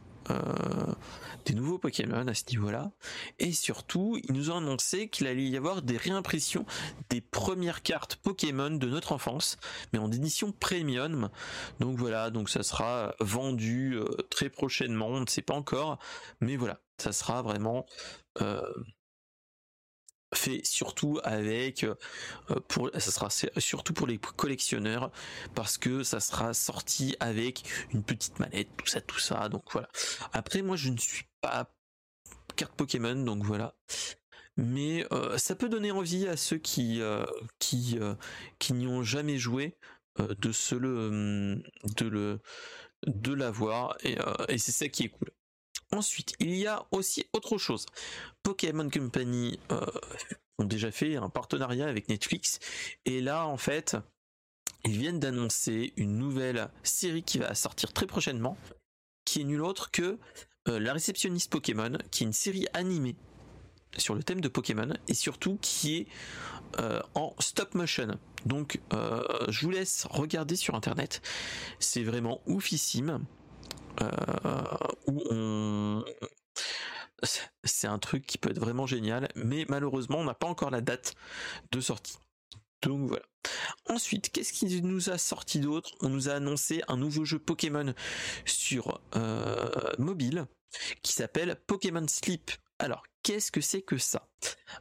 des nouveaux Pokémon à ce niveau-là. Et surtout, ils nous ont annoncé qu'il allait y avoir des réimpressions des premières cartes Pokémon de notre enfance, mais en édition premium. Donc voilà, donc ça sera vendu euh, très prochainement, on ne sait pas encore, mais voilà, ça sera vraiment euh, fait surtout avec euh, pour ça surtout pour les collectionneurs parce que ça sera sorti avec une petite manette tout ça tout ça donc voilà. Après moi je ne suis pas carte Pokémon donc voilà. Mais euh, ça peut donner envie à ceux qui euh, qui n'y ont jamais joué de se le de le de l'avoir et, et c'est ça qui est cool Ensuite, il y a aussi autre chose. Pokémon Company euh, ont déjà fait un partenariat avec Netflix et là en fait, ils viennent d'annoncer une nouvelle série qui va sortir très prochainement, qui est nulle autre que euh, La réceptionniste Pokémon, qui est une série animée sur le thème de Pokémon et surtout qui est euh, en stop motion. Donc je vous laisse regarder sur internet. C'est vraiment oufissime. Euh, c'est un truc qui peut être vraiment génial, mais malheureusement on n'a pas encore la date de sortie. Donc voilà. Ensuite, qu'est-ce qui nous a sorti d'autre? On nous a annoncé un nouveau jeu Pokémon sur euh, mobile qui s'appelle Pokémon Sleep. Alors, qu'est-ce que c'est que ça?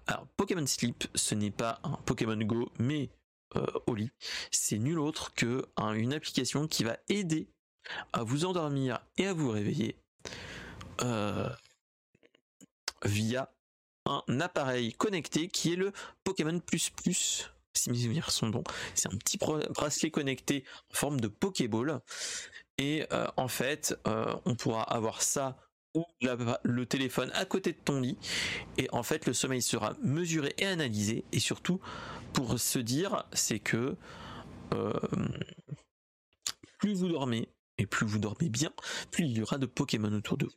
Alors, Pokémon Sleep, ce n'est pas un Pokémon Go, mais euh, au lit. C'est nul autre que une application qui va aider à vous endormir et à vous réveiller euh, via un appareil connecté qui est le Pokémon Plus Plus. Si mes souvenirs sont bons, c'est un petit bracelet connecté en forme de Pokéball. Et euh, en fait, euh, on pourra avoir ça ou le téléphone à côté de ton lit. Et en fait, le sommeil sera mesuré et analysé. Et surtout, pour se dire, c'est que plus vous dormez, et plus vous dormez bien, plus il y aura de Pokémon autour de vous.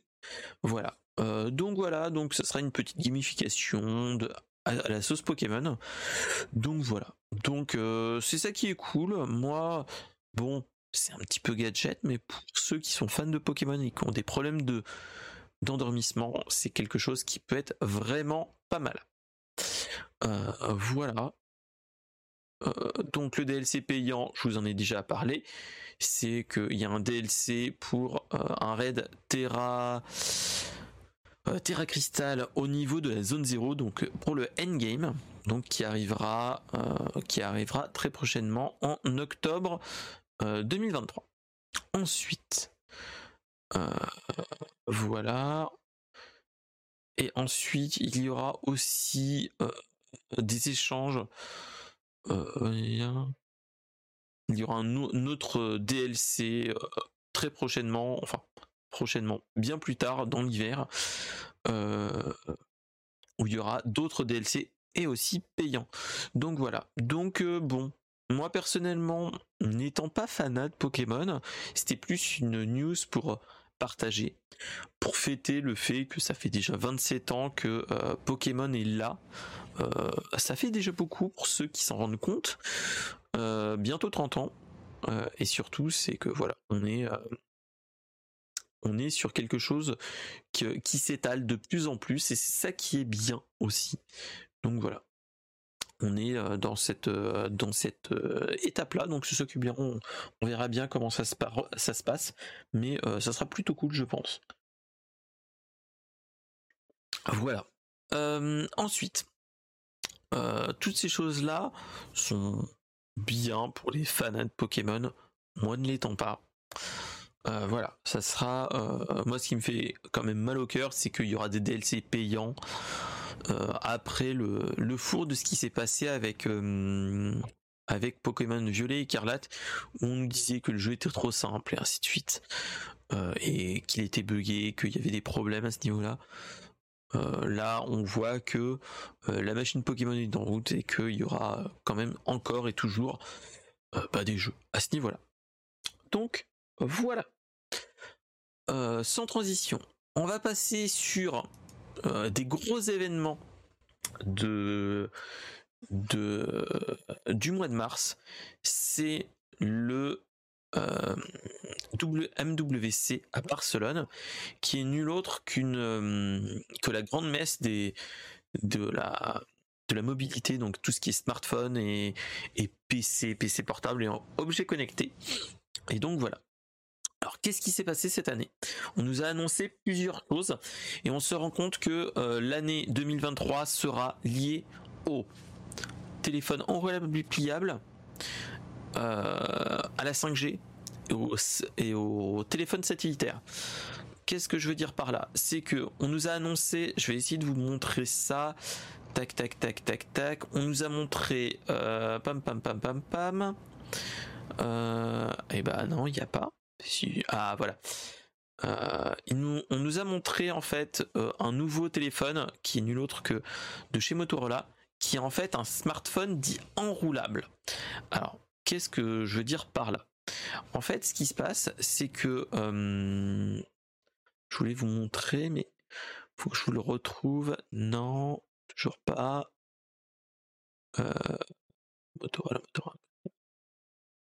Voilà. Euh, donc voilà, donc ça sera une petite gamification de, à, la sauce Pokémon. Donc voilà. Donc euh, c'est ça qui est cool. Moi, bon, c'est un petit peu gadget, mais pour ceux qui sont fans de Pokémon et qui ont des problèmes de d'endormissement, c'est quelque chose qui peut être vraiment pas mal. Euh, voilà. Donc le DLC payant, je vous en ai déjà parlé c'est qu'il y a un DLC pour euh, un raid Terra euh, Terra Crystal au niveau de la zone 0, donc pour le endgame, donc qui arrivera, euh, qui arrivera très prochainement en octobre 2023. Ensuite, voilà. Et ensuite, il y aura aussi des échanges il y aura un, autre euh, DLC euh, très prochainement, enfin prochainement, bien plus tard dans l'hiver, euh, où il y aura d'autres DLC et aussi payants. Donc voilà. Donc bon, moi personnellement, n'étant pas fanat de Pokémon, c'était plus une news pour partager, pour fêter le fait que ça fait déjà 27 ans que Pokémon est là. Ça fait déjà beaucoup pour ceux qui s'en rendent compte. Euh, bientôt 30 ans. Euh, et surtout, c'est que voilà, on est, euh, on est sur quelque chose qui s'étale de plus en plus, et c'est ça qui est bien aussi. Donc voilà. On est dans cette, dans cette étape-là, donc ce s'occupe bien. On, verra bien comment ça se passe, mais ça sera plutôt cool, je pense. Voilà. ensuite, toutes ces choses-là sont bien pour les fans de Pokémon. Moi ne l'étant pas. Euh, voilà, ça sera. Euh, moi, ce qui me fait quand même mal au cœur, c'est qu'il y aura des DLC payants euh, après le, four de ce qui s'est passé avec avec Pokémon Violet et Écarlate, où on nous disait que le jeu était trop simple et ainsi de suite, et qu'il était buggé, qu'il y avait des problèmes à ce niveau-là. Là, on voit que la machine Pokémon est en route et qu'il y aura quand même encore et toujours bah, des jeux à ce niveau-là. Donc voilà. sans transition, on va passer sur des gros événements de, du mois de mars. C'est le euh, MWC à Barcelone, qui est nul autre qu'une euh, que la grande messe de la de la mobilité, donc tout ce qui est smartphone et, PC, PC portable et objets connectés. Et donc voilà. Alors qu'est-ce qui s'est passé cette année? On nous a annoncé plusieurs choses et on se rend compte que euh, l'année 2023 sera liée au téléphone enroulable pliable, euh, à la 5G et au, téléphone satellitaire. Qu'est-ce que je veux dire par là? C'est que on nous a annoncé, je vais essayer de vous montrer ça. Tac, tac, tac, tac, tac. On nous a montré, euh, pam, pam, pam, pam, pam. Euh, et eh ben non, il n'y a pas. Ah voilà. on nous a montré en fait un nouveau téléphone qui est nul autre que de chez Motorola, qui est en fait un smartphone dit enroulable. Alors Qu'est-ce que je veux dire par là? En fait, ce qui se passe, c'est que euh, je voulais vous montrer, mais faut que je vous le retrouve. Non, toujours pas. Euh, Motorola, Motorola.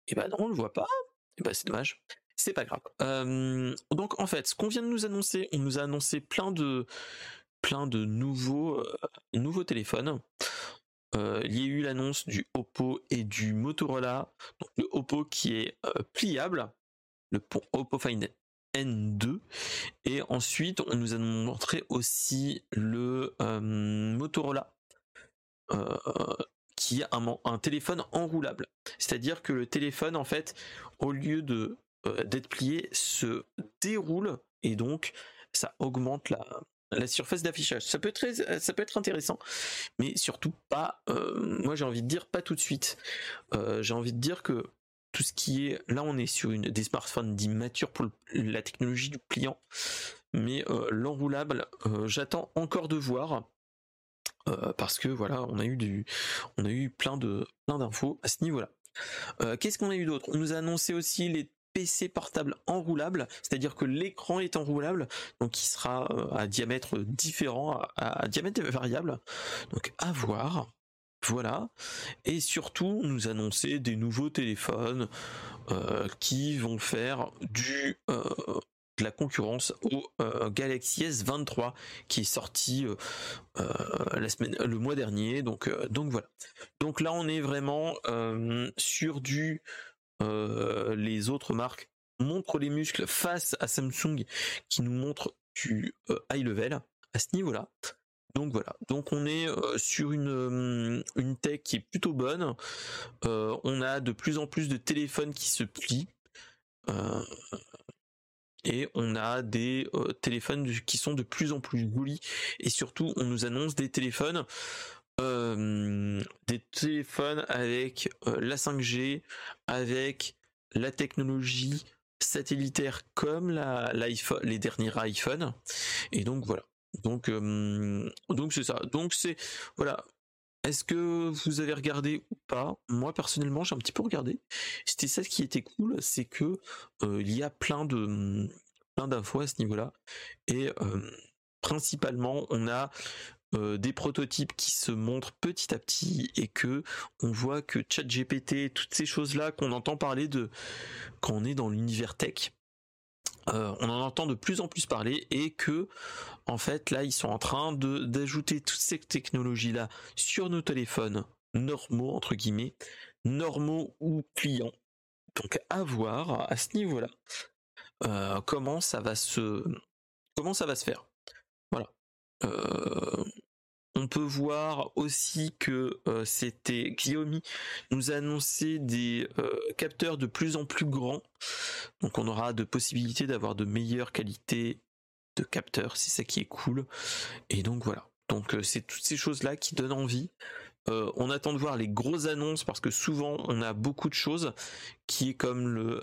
Et eh ben non, on le voit pas. Et eh ben c'est dommage. C'est pas grave. Euh, donc en fait, ce qu'on vient de nous annoncer, on nous a annoncé plein de plein de nouveaux nouveaux téléphones. Euh, il y a eu l'annonce du Oppo et du Motorola. Donc, le Oppo qui est euh, pliable, le Oppo Find N2. Et ensuite, on nous a montré aussi le euh, Motorola. qui est un, un, téléphone enroulable. C'est-à-dire que le téléphone, en fait, au lieu de d'être plié, se déroule et donc ça augmente la, la surface d'affichage. Ça peut être ça peut être intéressant, mais surtout pas. Euh, moi, j'ai envie de dire pas tout de suite. Euh, j'ai envie de dire que tout ce qui est là, on est sur des smartphones dits matures pour la technologie du pliant, mais euh, l'enroulable, j'attends encore de voir. parce que voilà, on a eu plein plein d'infos à ce niveau-là. Qu'est-ce qu'on a eu d'autre? On nous a annoncé aussi les PC portable enroulable, c'est-à-dire que l'écran est enroulable, donc il sera euh, à diamètre différent, à, diamètre variable. Donc à voir. Voilà. Et surtout, nous annoncer des nouveaux téléphones euh, qui vont faire du euh, de la concurrence au Galaxy S23 qui est sorti la semaine, le mois dernier. Donc, donc voilà. Donc là, on est vraiment sur du euh, les autres marques montrent les muscles face à Samsung qui nous montre du euh, high level à ce niveau-là. Donc voilà, donc on est euh, sur une, une tech qui est plutôt bonne. on a de plus en plus de téléphones qui se plient. et on a des téléphones qui sont de plus en plus jolis. Et surtout, on nous annonce des téléphones euh, des téléphones avec euh, la 5G, avec la technologie satellitaire comme la, les derniers iPhone. Et donc voilà. Donc euh, donc c'est ça. Donc c'est voilà. Est-ce que vous avez regardé ou pas? Moi personnellement, j'ai un petit peu regardé. C'était ça qui était cool, c'est que il y a plein de plein d'infos à ce niveau-là et principalement on a euh, des prototypes qui se montrent petit à petit et que on voit que ChatGPT, toutes ces choses-là qu'on entend parler de quand on est dans l'univers tech, euh, on en entend de plus en plus parler et que en fait là ils sont en train d'ajouter toutes ces technologies là sur nos téléphones normaux entre guillemets normaux ou clients. Donc à voir à ce niveau là euh, comment ça va se comment ça va se faire. Voilà on peut voir aussi que euh, c'était Xiaomi nous a annoncé des euh, capteurs de plus en plus grands. Donc on aura de possibilités d'avoir de meilleures qualités de capteurs, c'est ça qui est cool. Et donc voilà. Donc c'est toutes ces choses-là qui donnent envie. on attend de voir les grosses annonces parce que souvent on a beaucoup de choses qui est comme le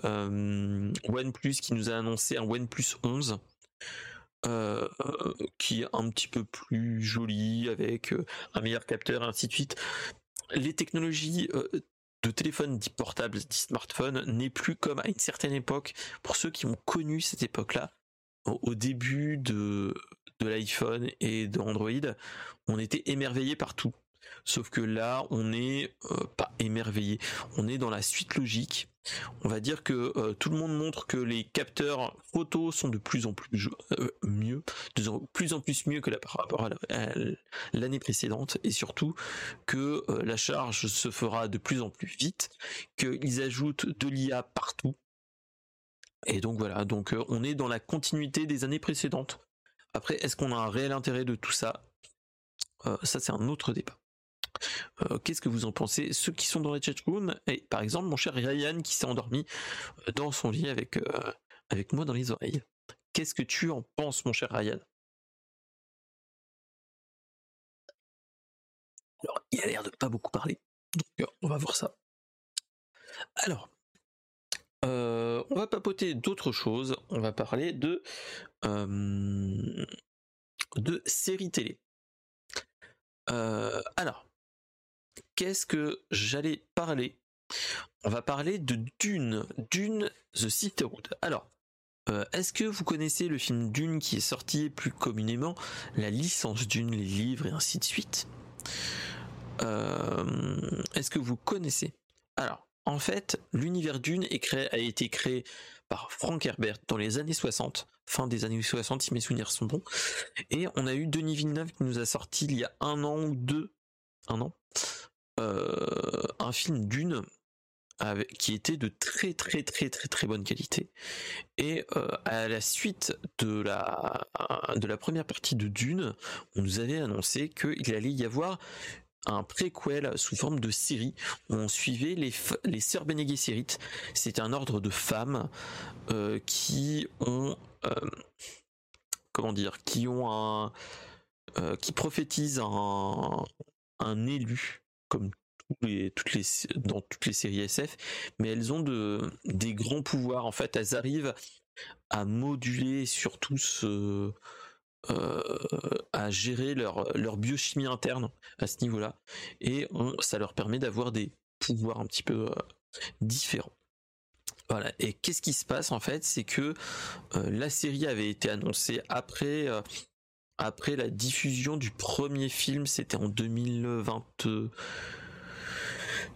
OnePlus qui nous a annoncé un OnePlus 11 qui est un petit peu plus joli avec un meilleur capteur, ainsi de suite. Les technologies de téléphone dit portable, dit smartphone, n'est plus comme à une certaine époque. Pour ceux qui ont connu cette époque-là, au début de, de l'iPhone et de Android, on était émerveillé par tout. Sauf que là, on n'est euh, pas émerveillé. On est dans la suite logique. On va dire que euh, tout le monde montre que les capteurs photos sont de plus en plus euh, mieux, de plus en plus mieux que la, par rapport à l'année précédente, et surtout que la charge se fera de plus en plus vite, qu'ils ajoutent de l'IA partout. Et donc voilà, donc on est dans la continuité des années précédentes. Après, est-ce qu'on a un réel intérêt de tout ça? Ça, c'est un autre débat. Euh, qu'est-ce que vous en pensez? Ceux qui sont dans la chatroom, et par exemple mon cher Ryan qui s'est endormi euh, dans son lit avec, euh, avec moi dans les oreilles. Qu'est-ce que tu en penses mon cher Ryan? Alors, il a l'air de pas beaucoup parler, donc on va voir ça. Alors, on va papoter d'autres choses, on va parler de, de séries télé. alors, qu'est-ce que j'allais parler? On va parler de Dune, Dune The Sisterhood. Alors, euh, est-ce que vous connaissez le film Dune qui est sorti plus communément? La licence Dune, les livres et ainsi de suite. Euh, Est-ce que vous connaissez? Alors, en fait, l'univers Dune a été créé par Frank Herbert dans les années 60, fin des années 60 si mes souvenirs sont bons, et on a eu Denis Villeneuve qui nous a sorti il y a un an ou deux, un an, un film d'une qui était de très très très très très bonne qualité. Et euh, à la suite de la de la première partie de Dune, on nous avait annoncé qu'il allait y avoir un préquel sous forme de série. Où on suivait les, les sœurs C'est un ordre de femmes euh, qui ont comment dire, qui ont un qui prophétisent un élu comme toutes les, dans toutes les séries SF, mais elles ont de, des grands pouvoirs. En fait, elles arrivent à moduler surtout euh, à gérer leur, leur biochimie interne à ce niveau-là, et ça leur permet d'avoir des pouvoirs un petit peu euh, différents. Voilà. Et qu'est-ce qui se passe en fait, c'est que euh, la série avait été annoncée après après la diffusion du premier film, c'était en 2020,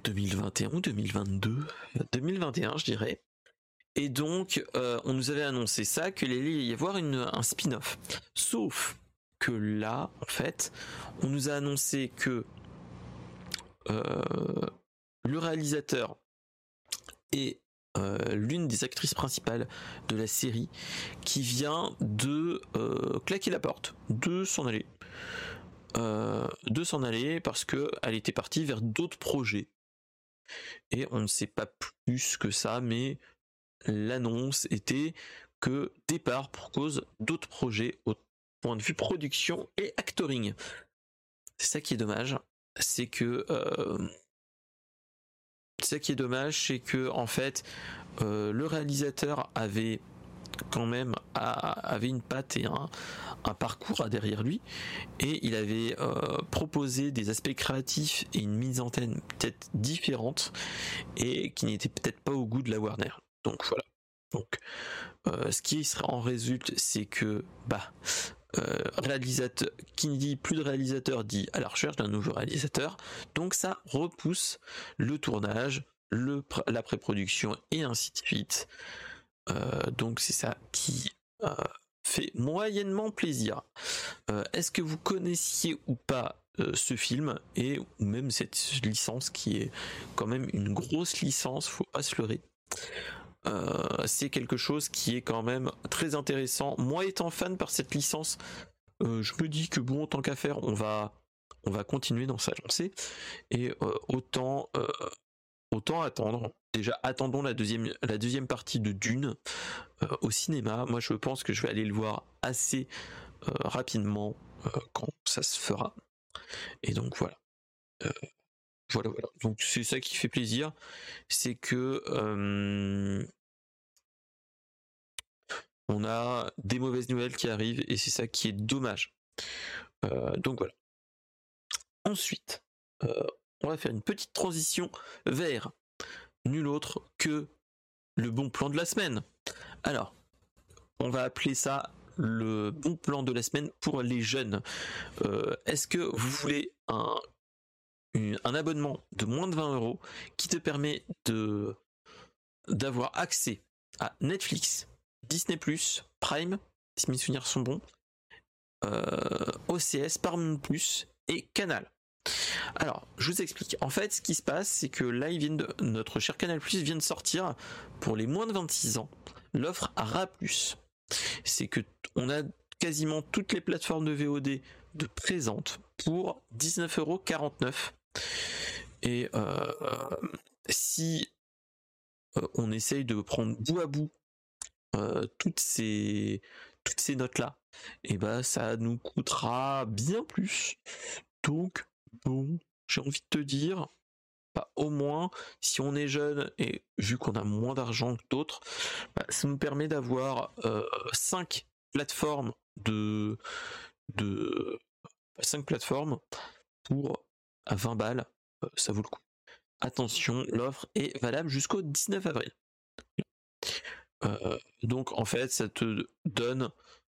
2021 ou 2022, 2021 je dirais. Et donc, euh, on nous avait annoncé ça, qu'il allait y avoir une, un spin-off. Sauf que là, en fait, on nous a annoncé que euh, le réalisateur et euh, l'une des actrices principales de la série qui vient de euh, claquer la porte, de s'en aller. Euh, de s'en aller parce que elle était partie vers d'autres projets. Et on ne sait pas plus que ça, mais l'annonce était que départ pour cause d'autres projets au point de vue production et actoring. C'est ça qui est dommage, c'est que ce qui est dommage, c'est que en fait, euh, le réalisateur avait quand même avait une patte et un, parcours derrière lui et il avait euh, proposé des aspects créatifs et une mise en scène peut-être différente et qui n'était peut-être pas au goût de la Warner. Donc voilà. Donc euh, ce qui en résulte, c'est que bah euh, réalisateur qui dit plus de réalisateur dit à la recherche d'un nouveau réalisateur. Donc ça repousse le tournage, le, la pré-production et ainsi de suite. Euh, donc c'est ça qui euh, fait moyennement plaisir. Est-ce que vous connaissiez ou pas ce film et même cette licence qui est quand même une grosse licence, faut pas se leurrer. Euh, c'est quelque chose qui est quand même très intéressant. Moi étant fan par cette licence, euh, je me dis que bon, tant qu'à faire, on va, on va continuer dans sa lancée et euh, autant, autant attendre. Déjà, attendons la deuxième, la deuxième partie de Dune au cinéma. Moi, je pense que je vais aller le voir assez rapidement quand ça se fera. Et donc voilà. Voilà, voilà. Donc c'est ça qui fait plaisir, c'est que on a des mauvaises nouvelles qui arrivent et c'est ça qui est dommage. donc voilà. Ensuite, on va faire une petite transition vers nul autre que le bon plan de la semaine. Alors, on va appeler ça le bon plan de la semaine pour les jeunes. Euh, est-ce que vous voulez un, un abonnement de moins de 20 euros qui te permet de d'avoir accès à Netflix, Disney+, Prime, si mes souvenirs sont bons, euh, OCS, Paramount+, et Canal. Alors, je vous explique. En fait, ce qui se passe, c'est que là, de, notre cher Canal Plus vient de sortir pour les moins de 26 ans l'offre RA+. C'est que on a quasiment toutes les plateformes de VOD de présente pour 19,49€. Et euh, si euh, on essaye de prendre bout à bout euh, toutes ces toutes ces notes là, et eh ben ça nous coûtera bien plus. Donc bon, j'ai envie de te dire, bah, au moins, si on est jeune et vu qu'on a moins d'argent que d'autres, bah, ça nous permet d'avoir 5 euh, plateformes de, de 5 bah, plateformes pour à 20 balles, euh, ça vaut le coup. Attention, l'offre est valable jusqu'au 19 avril. Euh, donc en fait, ça te donne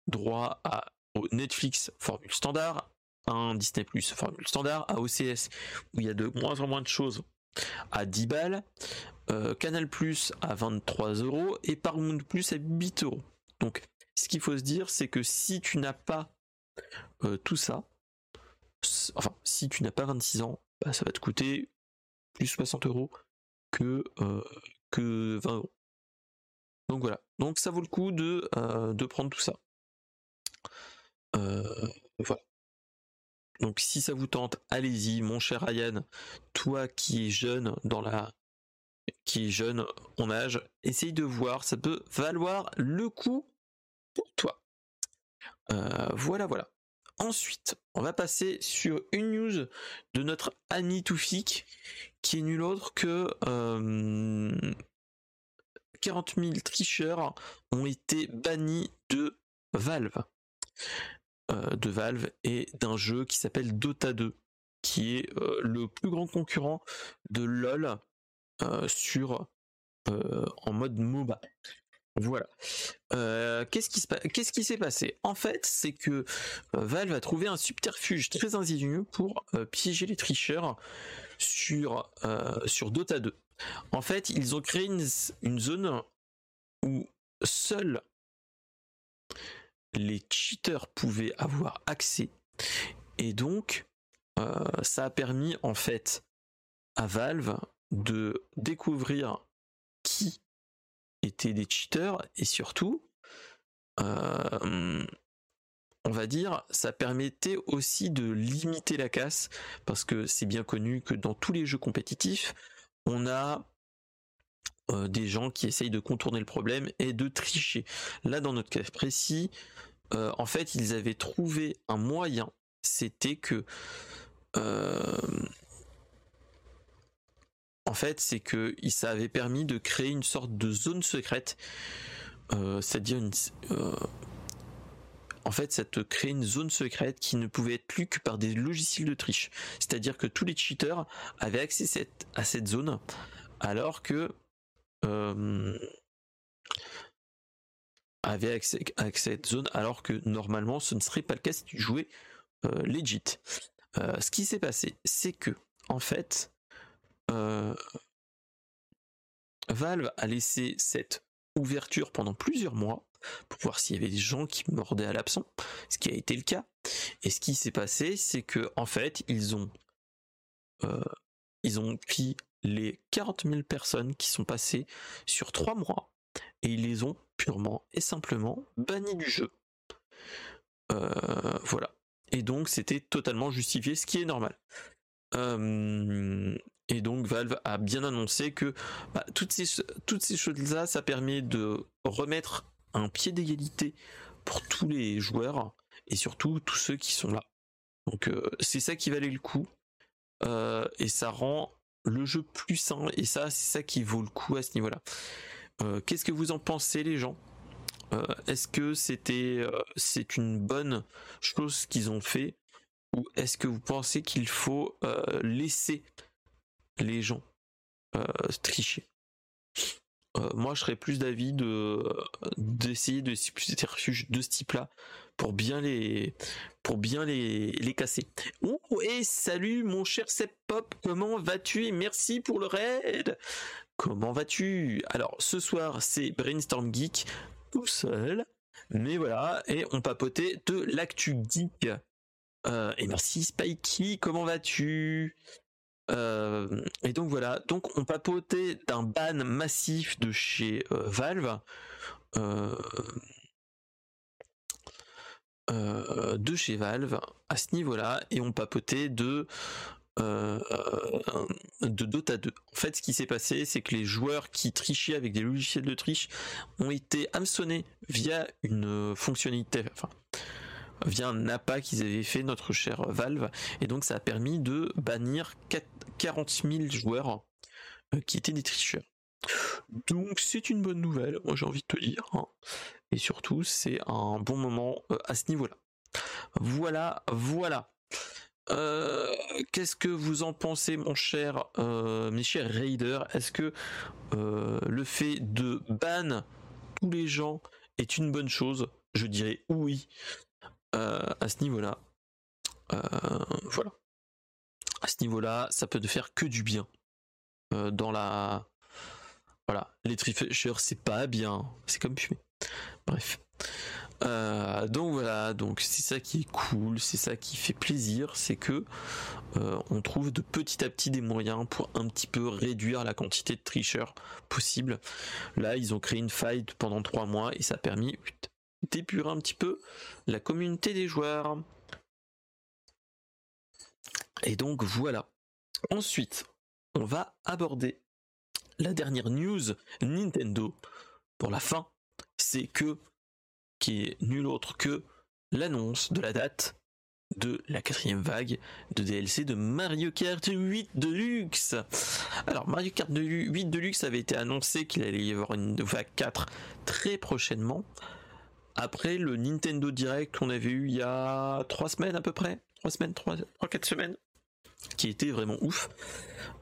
droit à Netflix formule standard, un Disney Plus formule standard, à OCS où il y a de moins en moins de choses à 10 balles, euh, Canal Plus à 23 euros et Paramount Plus à 8 euros. Donc ce qu'il faut se dire c'est que si tu n'as pas euh, tout ça, enfin si tu n'as pas 26 ans, bah, ça va te coûter plus 60 euros que, euh, que 20 euros. Donc voilà, donc ça vaut le coup de, de prendre tout ça. voilà. Donc si ça vous tente, allez-y, mon cher Ryan, toi qui es jeune dans la qui jeune en âge, essaye de voir, ça peut valoir le coup pour toi. Euh, voilà, voilà. Ensuite, on va passer sur une news de notre Annie Toufik, qui est nul autre que 40 000 tricheurs ont été bannis de Valve. Euh, de Valve et d'un jeu qui s'appelle Dota 2, qui est euh, le plus grand concurrent de LoL euh, sur en mode MOBA. Voilà. qu'est-ce qui qu'est-ce qui s'est passé? En fait, c'est que Valve a trouvé un subterfuge très ingénieux pour piéger les tricheurs sur sur Dota 2. En fait, ils ont créé une, une zone où seuls les cheaters pouvaient avoir accès. Et donc, euh, ça a permis en fait à Valve de découvrir des cheaters et surtout, euh, on va dire, ça permettait aussi de limiter la casse parce que c'est bien connu que dans tous les jeux compétitifs, on a euh, des gens qui essayent de contourner le problème et de tricher. Là, dans notre cas précis, euh, en fait, ils avaient trouvé un moyen. C'était que, en fait, c'est que ça avait permis de créer une sorte de zone secrète, euh, c'est-à-dire une, en fait, ça te crée une zone secrète qui ne pouvait être lue que par des logiciels de triche. C'est-à-dire que tous les cheaters avaient accès à cette zone, alors que avait accès, à cette zone alors que normalement ce ne serait pas le cas si tu jouais euh, legit. Euh, ce qui s'est passé, c'est que en fait, euh, Valve a laissé cette ouverture pendant plusieurs mois pour voir s'il y avait des gens qui mordaient à l'absent, ce qui a été le cas. Et ce qui s'est passé, c'est que en fait, ils ont ont pris les 40 000 personnes qui sont passées sur trois mois et ils les ont purement et simplement bannis du jeu. Euh, voilà. Et donc c'était totalement justifié, ce qui est normal. Euh, et donc Valve a bien annoncé que bah, toutes ces, choses-là, ça permet de remettre un pied d'égalité pour tous les joueurs et surtout tous ceux qui sont là. Donc euh, c'est ça qui valait le coup. et ça rend le jeu plus sain et ça c'est ça qui vaut le coup à ce niveau-là. Euh, qu'est-ce que vous en pensez les gens? Est-ce que c'était c'est une bonne chose qu'ils ont fait? Ou est-ce que vous pensez qu'il faut laisser les gens tricher moi, je serais plus d'avis de d'essayer de des refuges de ce type-là pour bien les pour bien les, casser. Oh et salut mon cher Pop, comment vas-tu et merci pour le raid. Comment vas-tu? Alors ce soir c'est Brainstorm Geek tout seul, mais voilà et on papotait de l'actu geek. Euh, et merci Spikey, comment vas-tu? Euh, et donc voilà, donc on papotait d'un ban massif de chez euh, Valve, euh, de chez Valve à ce niveau-là, et on papotait de de Dota 2. En fait, ce qui s'est passé, c'est que les joueurs qui trichaient avec des logiciels de triche ont été hameçonnés via une fonctionnalité, via un appât qu'ils avaient fait notre cher Valve et donc ça a permis de bannir 40 000 joueurs euh, qui étaient des tricheurs. Donc c'est une bonne nouvelle, moi j'ai envie de te dire. Hein. Et surtout c'est un bon moment euh, à ce niveau-là. Voilà, voilà. Euh, qu'est-ce que vous en pensez, mon cher, mes chers raiders? Est-ce que le fait de ban tous les gens est une bonne chose? Je dirais oui. Euh, à ce niveau-là. Euh, voilà. À ce niveau-là, ça peut te faire que du bien. Euh, dans la. Voilà. Les tricheurs, c'est pas bien. C'est comme fumer. Bref. donc voilà, donc c'est ça qui est cool, c'est ça qui fait plaisir, c'est que on trouve de petit à petit des moyens pour un petit peu réduire la quantité de tricheurs possible. Là, ils ont créé une faille pendant trois mois et ça a permis d'épurer un petit peu la communauté des joueurs. Et donc voilà. Ensuite, on va aborder la dernière news Nintendo pour la fin. C'est que, qui est nul autre que l'annonce de la date de la quatrième vague de DLC de Mario Kart 8 Deluxe. Alors Mario Kart 8 Deluxe avait été annoncé qu'il allait y avoir une vague 4 très prochainement. Après le Nintendo Direct qu'on avait eu il y a trois semaines à peu près, trois semaines, trois, quatre semaines, qui était vraiment ouf.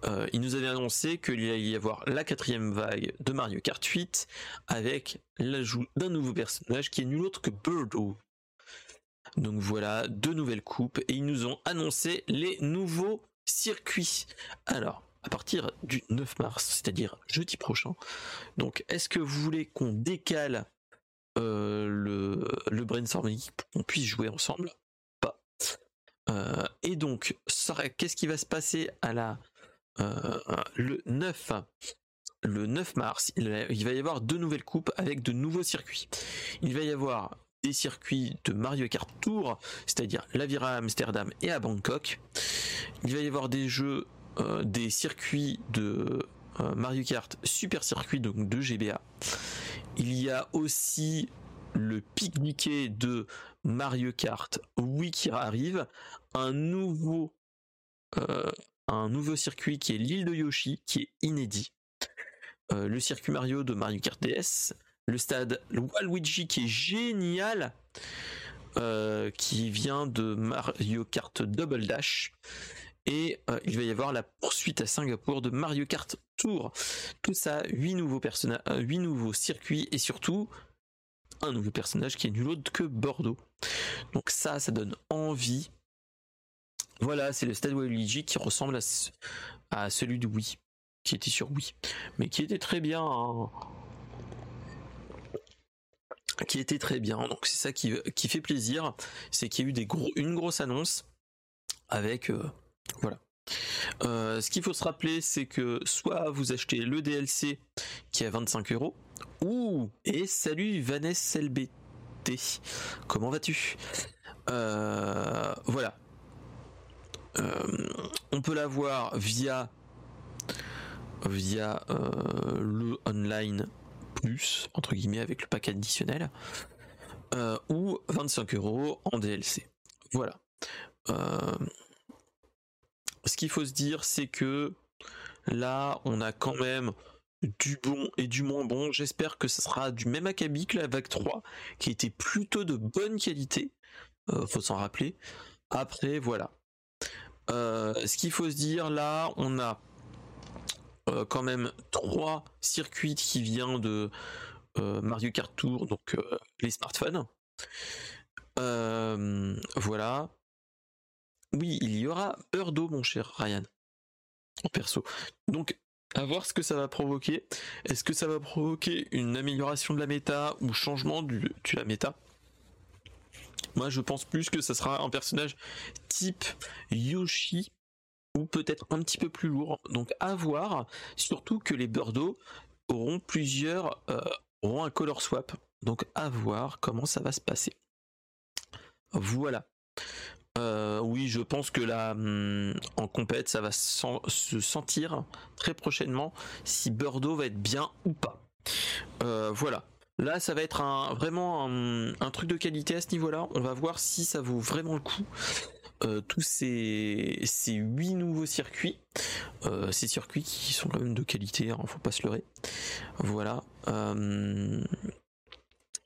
Euh, il nous avait annoncé qu'il allait y avoir la quatrième vague de Mario Kart 8 avec l'ajout d'un nouveau personnage qui est nul autre que Birdo. Donc voilà, deux nouvelles coupes et ils nous ont annoncé les nouveaux circuits. Alors, à partir du 9 mars, c'est-à-dire jeudi prochain. Donc, est-ce que vous voulez qu'on décale euh, le, le brainstorming qu'on puisse jouer ensemble. Pas. Euh, et donc, qu'est-ce qui va se passer à la euh, le 9 le 9 mars, il va, y avoir deux nouvelles coupes avec de nouveaux circuits. Il va y avoir des circuits de Mario Kart Tour, c'est-à-dire la Vira à Amsterdam et à Bangkok. Il va y avoir des jeux, des circuits de Mario Kart Super Circuit, donc de GBA. Il y a aussi le pique-niquet de Mario Kart Wii qui arrive, un nouveau, euh, un nouveau circuit qui est l'île de Yoshi, qui est inédit, euh, le circuit Mario de Mario Kart DS, le stade Waluigi qui est génial, euh, qui vient de Mario Kart Double Dash, et il va y avoir la poursuite à Singapour de Mario Kart Tour. Tout ça, 8 nouveaux personnages, 8 nouveaux circuits et surtout un nouveau personnage qui est nul autre que Bordeaux. Donc ça, ça donne envie. Voilà, c'est le Stade Waluigi qui ressemble à, celui de Wii, qui était sur Wii, mais qui était très bien. Hein. Qui était très bien. Donc c'est ça qui, fait plaisir, c'est qu'il y a eu une grosse annonce avec euh, voilà. Euh, ce qu'il faut se rappeler, c'est que soit vous achetez le DLC qui est à 25 euros, ou et salut Vanessa LBT, comment vas-tu? Euh, Voilà, euh, on peut l'avoir via via le online plus entre guillemets avec le pack additionnel ou 25 euros en DLC. Voilà ce qu'il faut se dire, c'est que là, on a quand même du bon et du moins bon. J'espère que ce sera du même acabit que la vague 3, qui était plutôt de bonne qualité. Euh, faut s'en rappeler. Après, voilà. Euh, ce qu'il faut se dire là, on a euh, quand même trois circuits qui viennent de Mario Kart Tour, donc les smartphones. voilà. Oui, il y aura d'eau, mon cher Ryan. En perso. Donc, à voir ce que ça va provoquer. Est-ce que ça va provoquer une amélioration de la méta ou changement du, de la méta? Moi, je pense plus que ça sera un personnage type Yoshi ou peut-être un petit peu plus lourd. Donc, à voir. Surtout que les Birdo auront plusieurs, euh, auront un color swap. Donc, à voir comment ça va se passer. Voilà. Euh, oui, je pense que là, hum, en compète, ça va se sentir très prochainement si Bordeaux va être bien ou pas. Euh, voilà. Là, ça va être un, vraiment un, truc de qualité à ce niveau-là. On va voir si ça vaut vraiment le coup. Euh, tous ces, ces 8 nouveaux circuits. ces circuits qui sont quand même de qualité, hein, faut pas se leurrer. Voilà.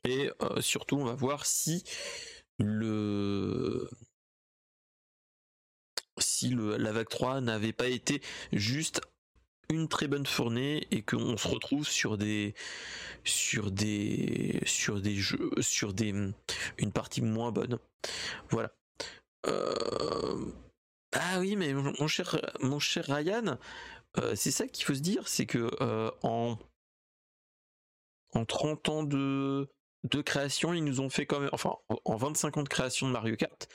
et surtout, on va voir si le si la vague 3 n'avait pas été juste une très bonne fournée et qu'on se retrouve sur des sur des sur des jeux sur des une partie moins bonne. Voilà. Euh, ah oui mais mon cher mon cher Ryan euh, c'est ça qu'il faut se dire c'est que euh, en en 30 ans de de création, ils nous ont fait quand même, enfin, en 25 ans de création de Mario Kart,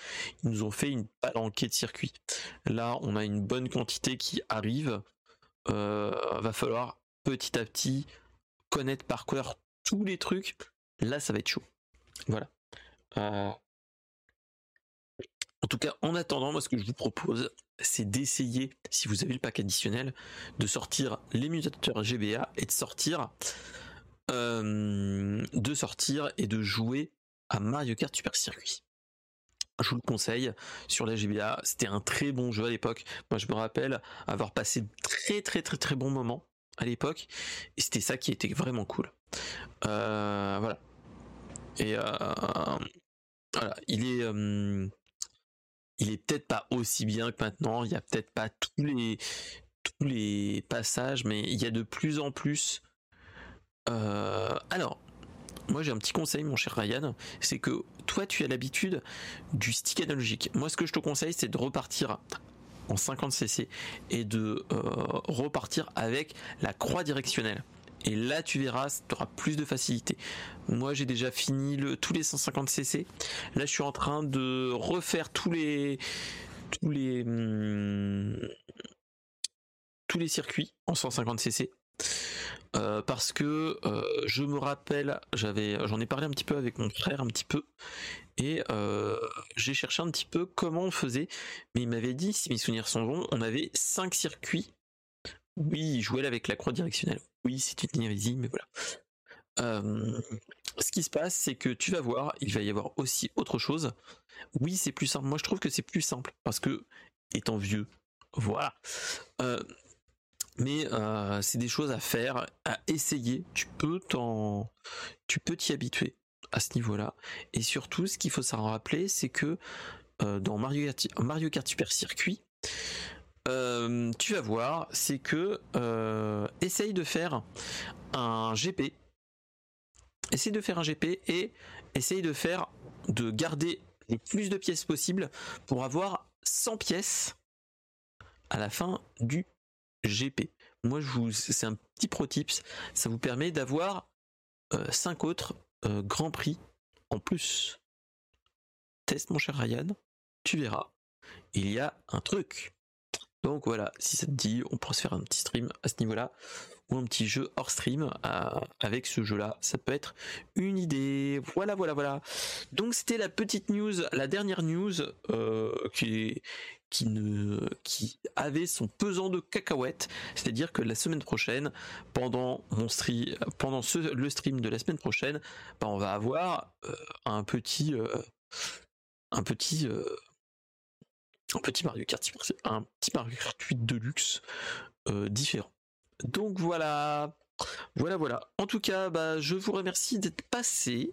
ils nous ont fait une palanquée de circuits. Là, on a une bonne quantité qui arrive. Euh, va falloir petit à petit connaître par cœur tous les trucs. Là, ça va être chaud. Voilà. Euh, en tout cas, en attendant, moi, ce que je vous propose, c'est d'essayer, si vous avez le pack additionnel, de sortir l'émulateur GBA et de sortir de sortir et de jouer à Mario Kart Super Circuit. Je vous le conseille sur la GBA, c'était un très bon jeu à l'époque. Moi je me rappelle avoir passé de très très très très bons moments à l'époque et c'était ça qui était vraiment cool. Euh, voilà. Et euh, voilà, il est il est peut-être pas aussi bien que maintenant, il y a peut-être pas tous les passages mais il y a de plus en plus euh, alors, moi j'ai un petit conseil mon cher Ryan, c'est que toi tu as l'habitude du stick analogique. Moi ce que je te conseille c'est de repartir en 50cc et de euh, repartir avec la croix directionnelle. Et là tu verras, tu auras plus de facilité. Moi j'ai déjà fini tous les 150cc. Là je suis en train de refaire tous les tous les hum, tous les circuits en 150cc. Euh, parce que euh, je me rappelle, j'avais, j'en ai parlé un petit peu avec mon frère un petit peu, et euh, j'ai cherché un petit peu comment on faisait, mais il m'avait dit, si mes souvenirs sont bons, on avait cinq circuits. Oui, jouer avec la croix directionnelle. Oui, c'est une hérésie, mais voilà. ce qui se passe, c'est que tu vas voir, il va y avoir aussi autre chose. Oui, c'est plus simple. Moi, je trouve que c'est plus simple parce que, étant vieux, voilà mais euh, c'est des choses à faire, à essayer. Tu peux t'en, tu peux t'y habituer à ce niveau-là. Et surtout, ce qu'il faut s'en rappeler, c'est que euh, dans Mario Kart, Mario Kart Super Circuit, euh, tu vas voir, c'est que essaye de faire un GP. Essaye de faire un GP et essaye de faire, de garder le plus de pièces possible pour avoir 100 pièces à la fin du GP. Moi, je vous, c'est un petit pro tips. Ça vous permet d'avoir 5 euh, autres euh, grands prix en plus. Teste mon cher Ryan, tu verras. Il y a un truc. Donc voilà, si ça te dit, on pourrait se faire un petit stream à ce niveau-là ou un petit jeu hors stream euh, avec ce jeu-là. Ça peut être une idée. Voilà, voilà, voilà. Donc c'était la petite news, la dernière news qui, qui ne qui avait son pesant de cacahuètes, c'est-à-dire que la semaine prochaine, pendant mon pendant ce, le stream de la semaine prochaine, bah, on va avoir euh, un petit euh, un petit euh, un petit Mario Kart un petit Mario Kart 8 de luxe différent. Donc voilà, Voilà, voilà. En tout cas, bah, je vous remercie d'être passé.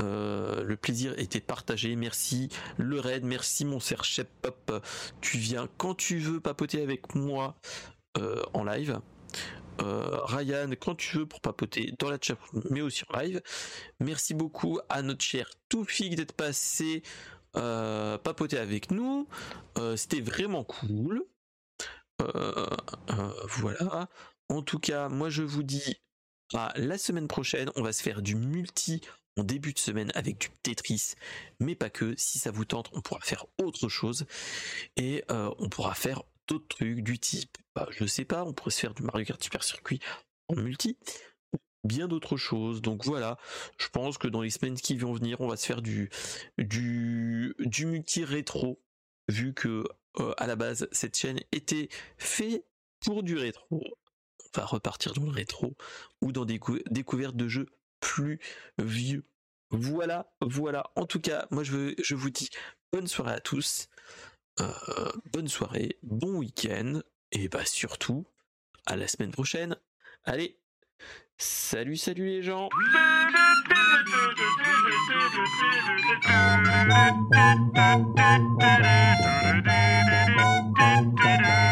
Euh, le plaisir était partagé. Merci le raid, merci mon cher chef pop. Tu viens quand tu veux papoter avec moi euh, en live. Euh, Ryan, quand tu veux pour papoter dans la chat, mais aussi en live. Merci beaucoup à notre cher Toufik d'être passé papoter avec nous. C'était vraiment cool. voilà. En tout cas, moi je vous dis à la semaine prochaine, on va se faire du multi début de semaine avec du Tetris, mais pas que. Si ça vous tente, on pourra faire autre chose et euh, on pourra faire d'autres trucs du type, bah, je sais pas, on pourrait se faire du Mario Kart Super Circuit en multi, bien d'autres choses. Donc voilà, je pense que dans les semaines qui vont venir, on va se faire du du du multi rétro, vu que euh, à la base cette chaîne était fait pour du rétro. On va repartir dans le rétro ou dans des découvertes de jeux plus vieux, Voilà, voilà. En tout cas, moi je, veux, je vous dis bonne soirée à tous, euh, bonne soirée, bon week-end, et bah surtout, à la semaine prochaine. Allez, salut, salut les gens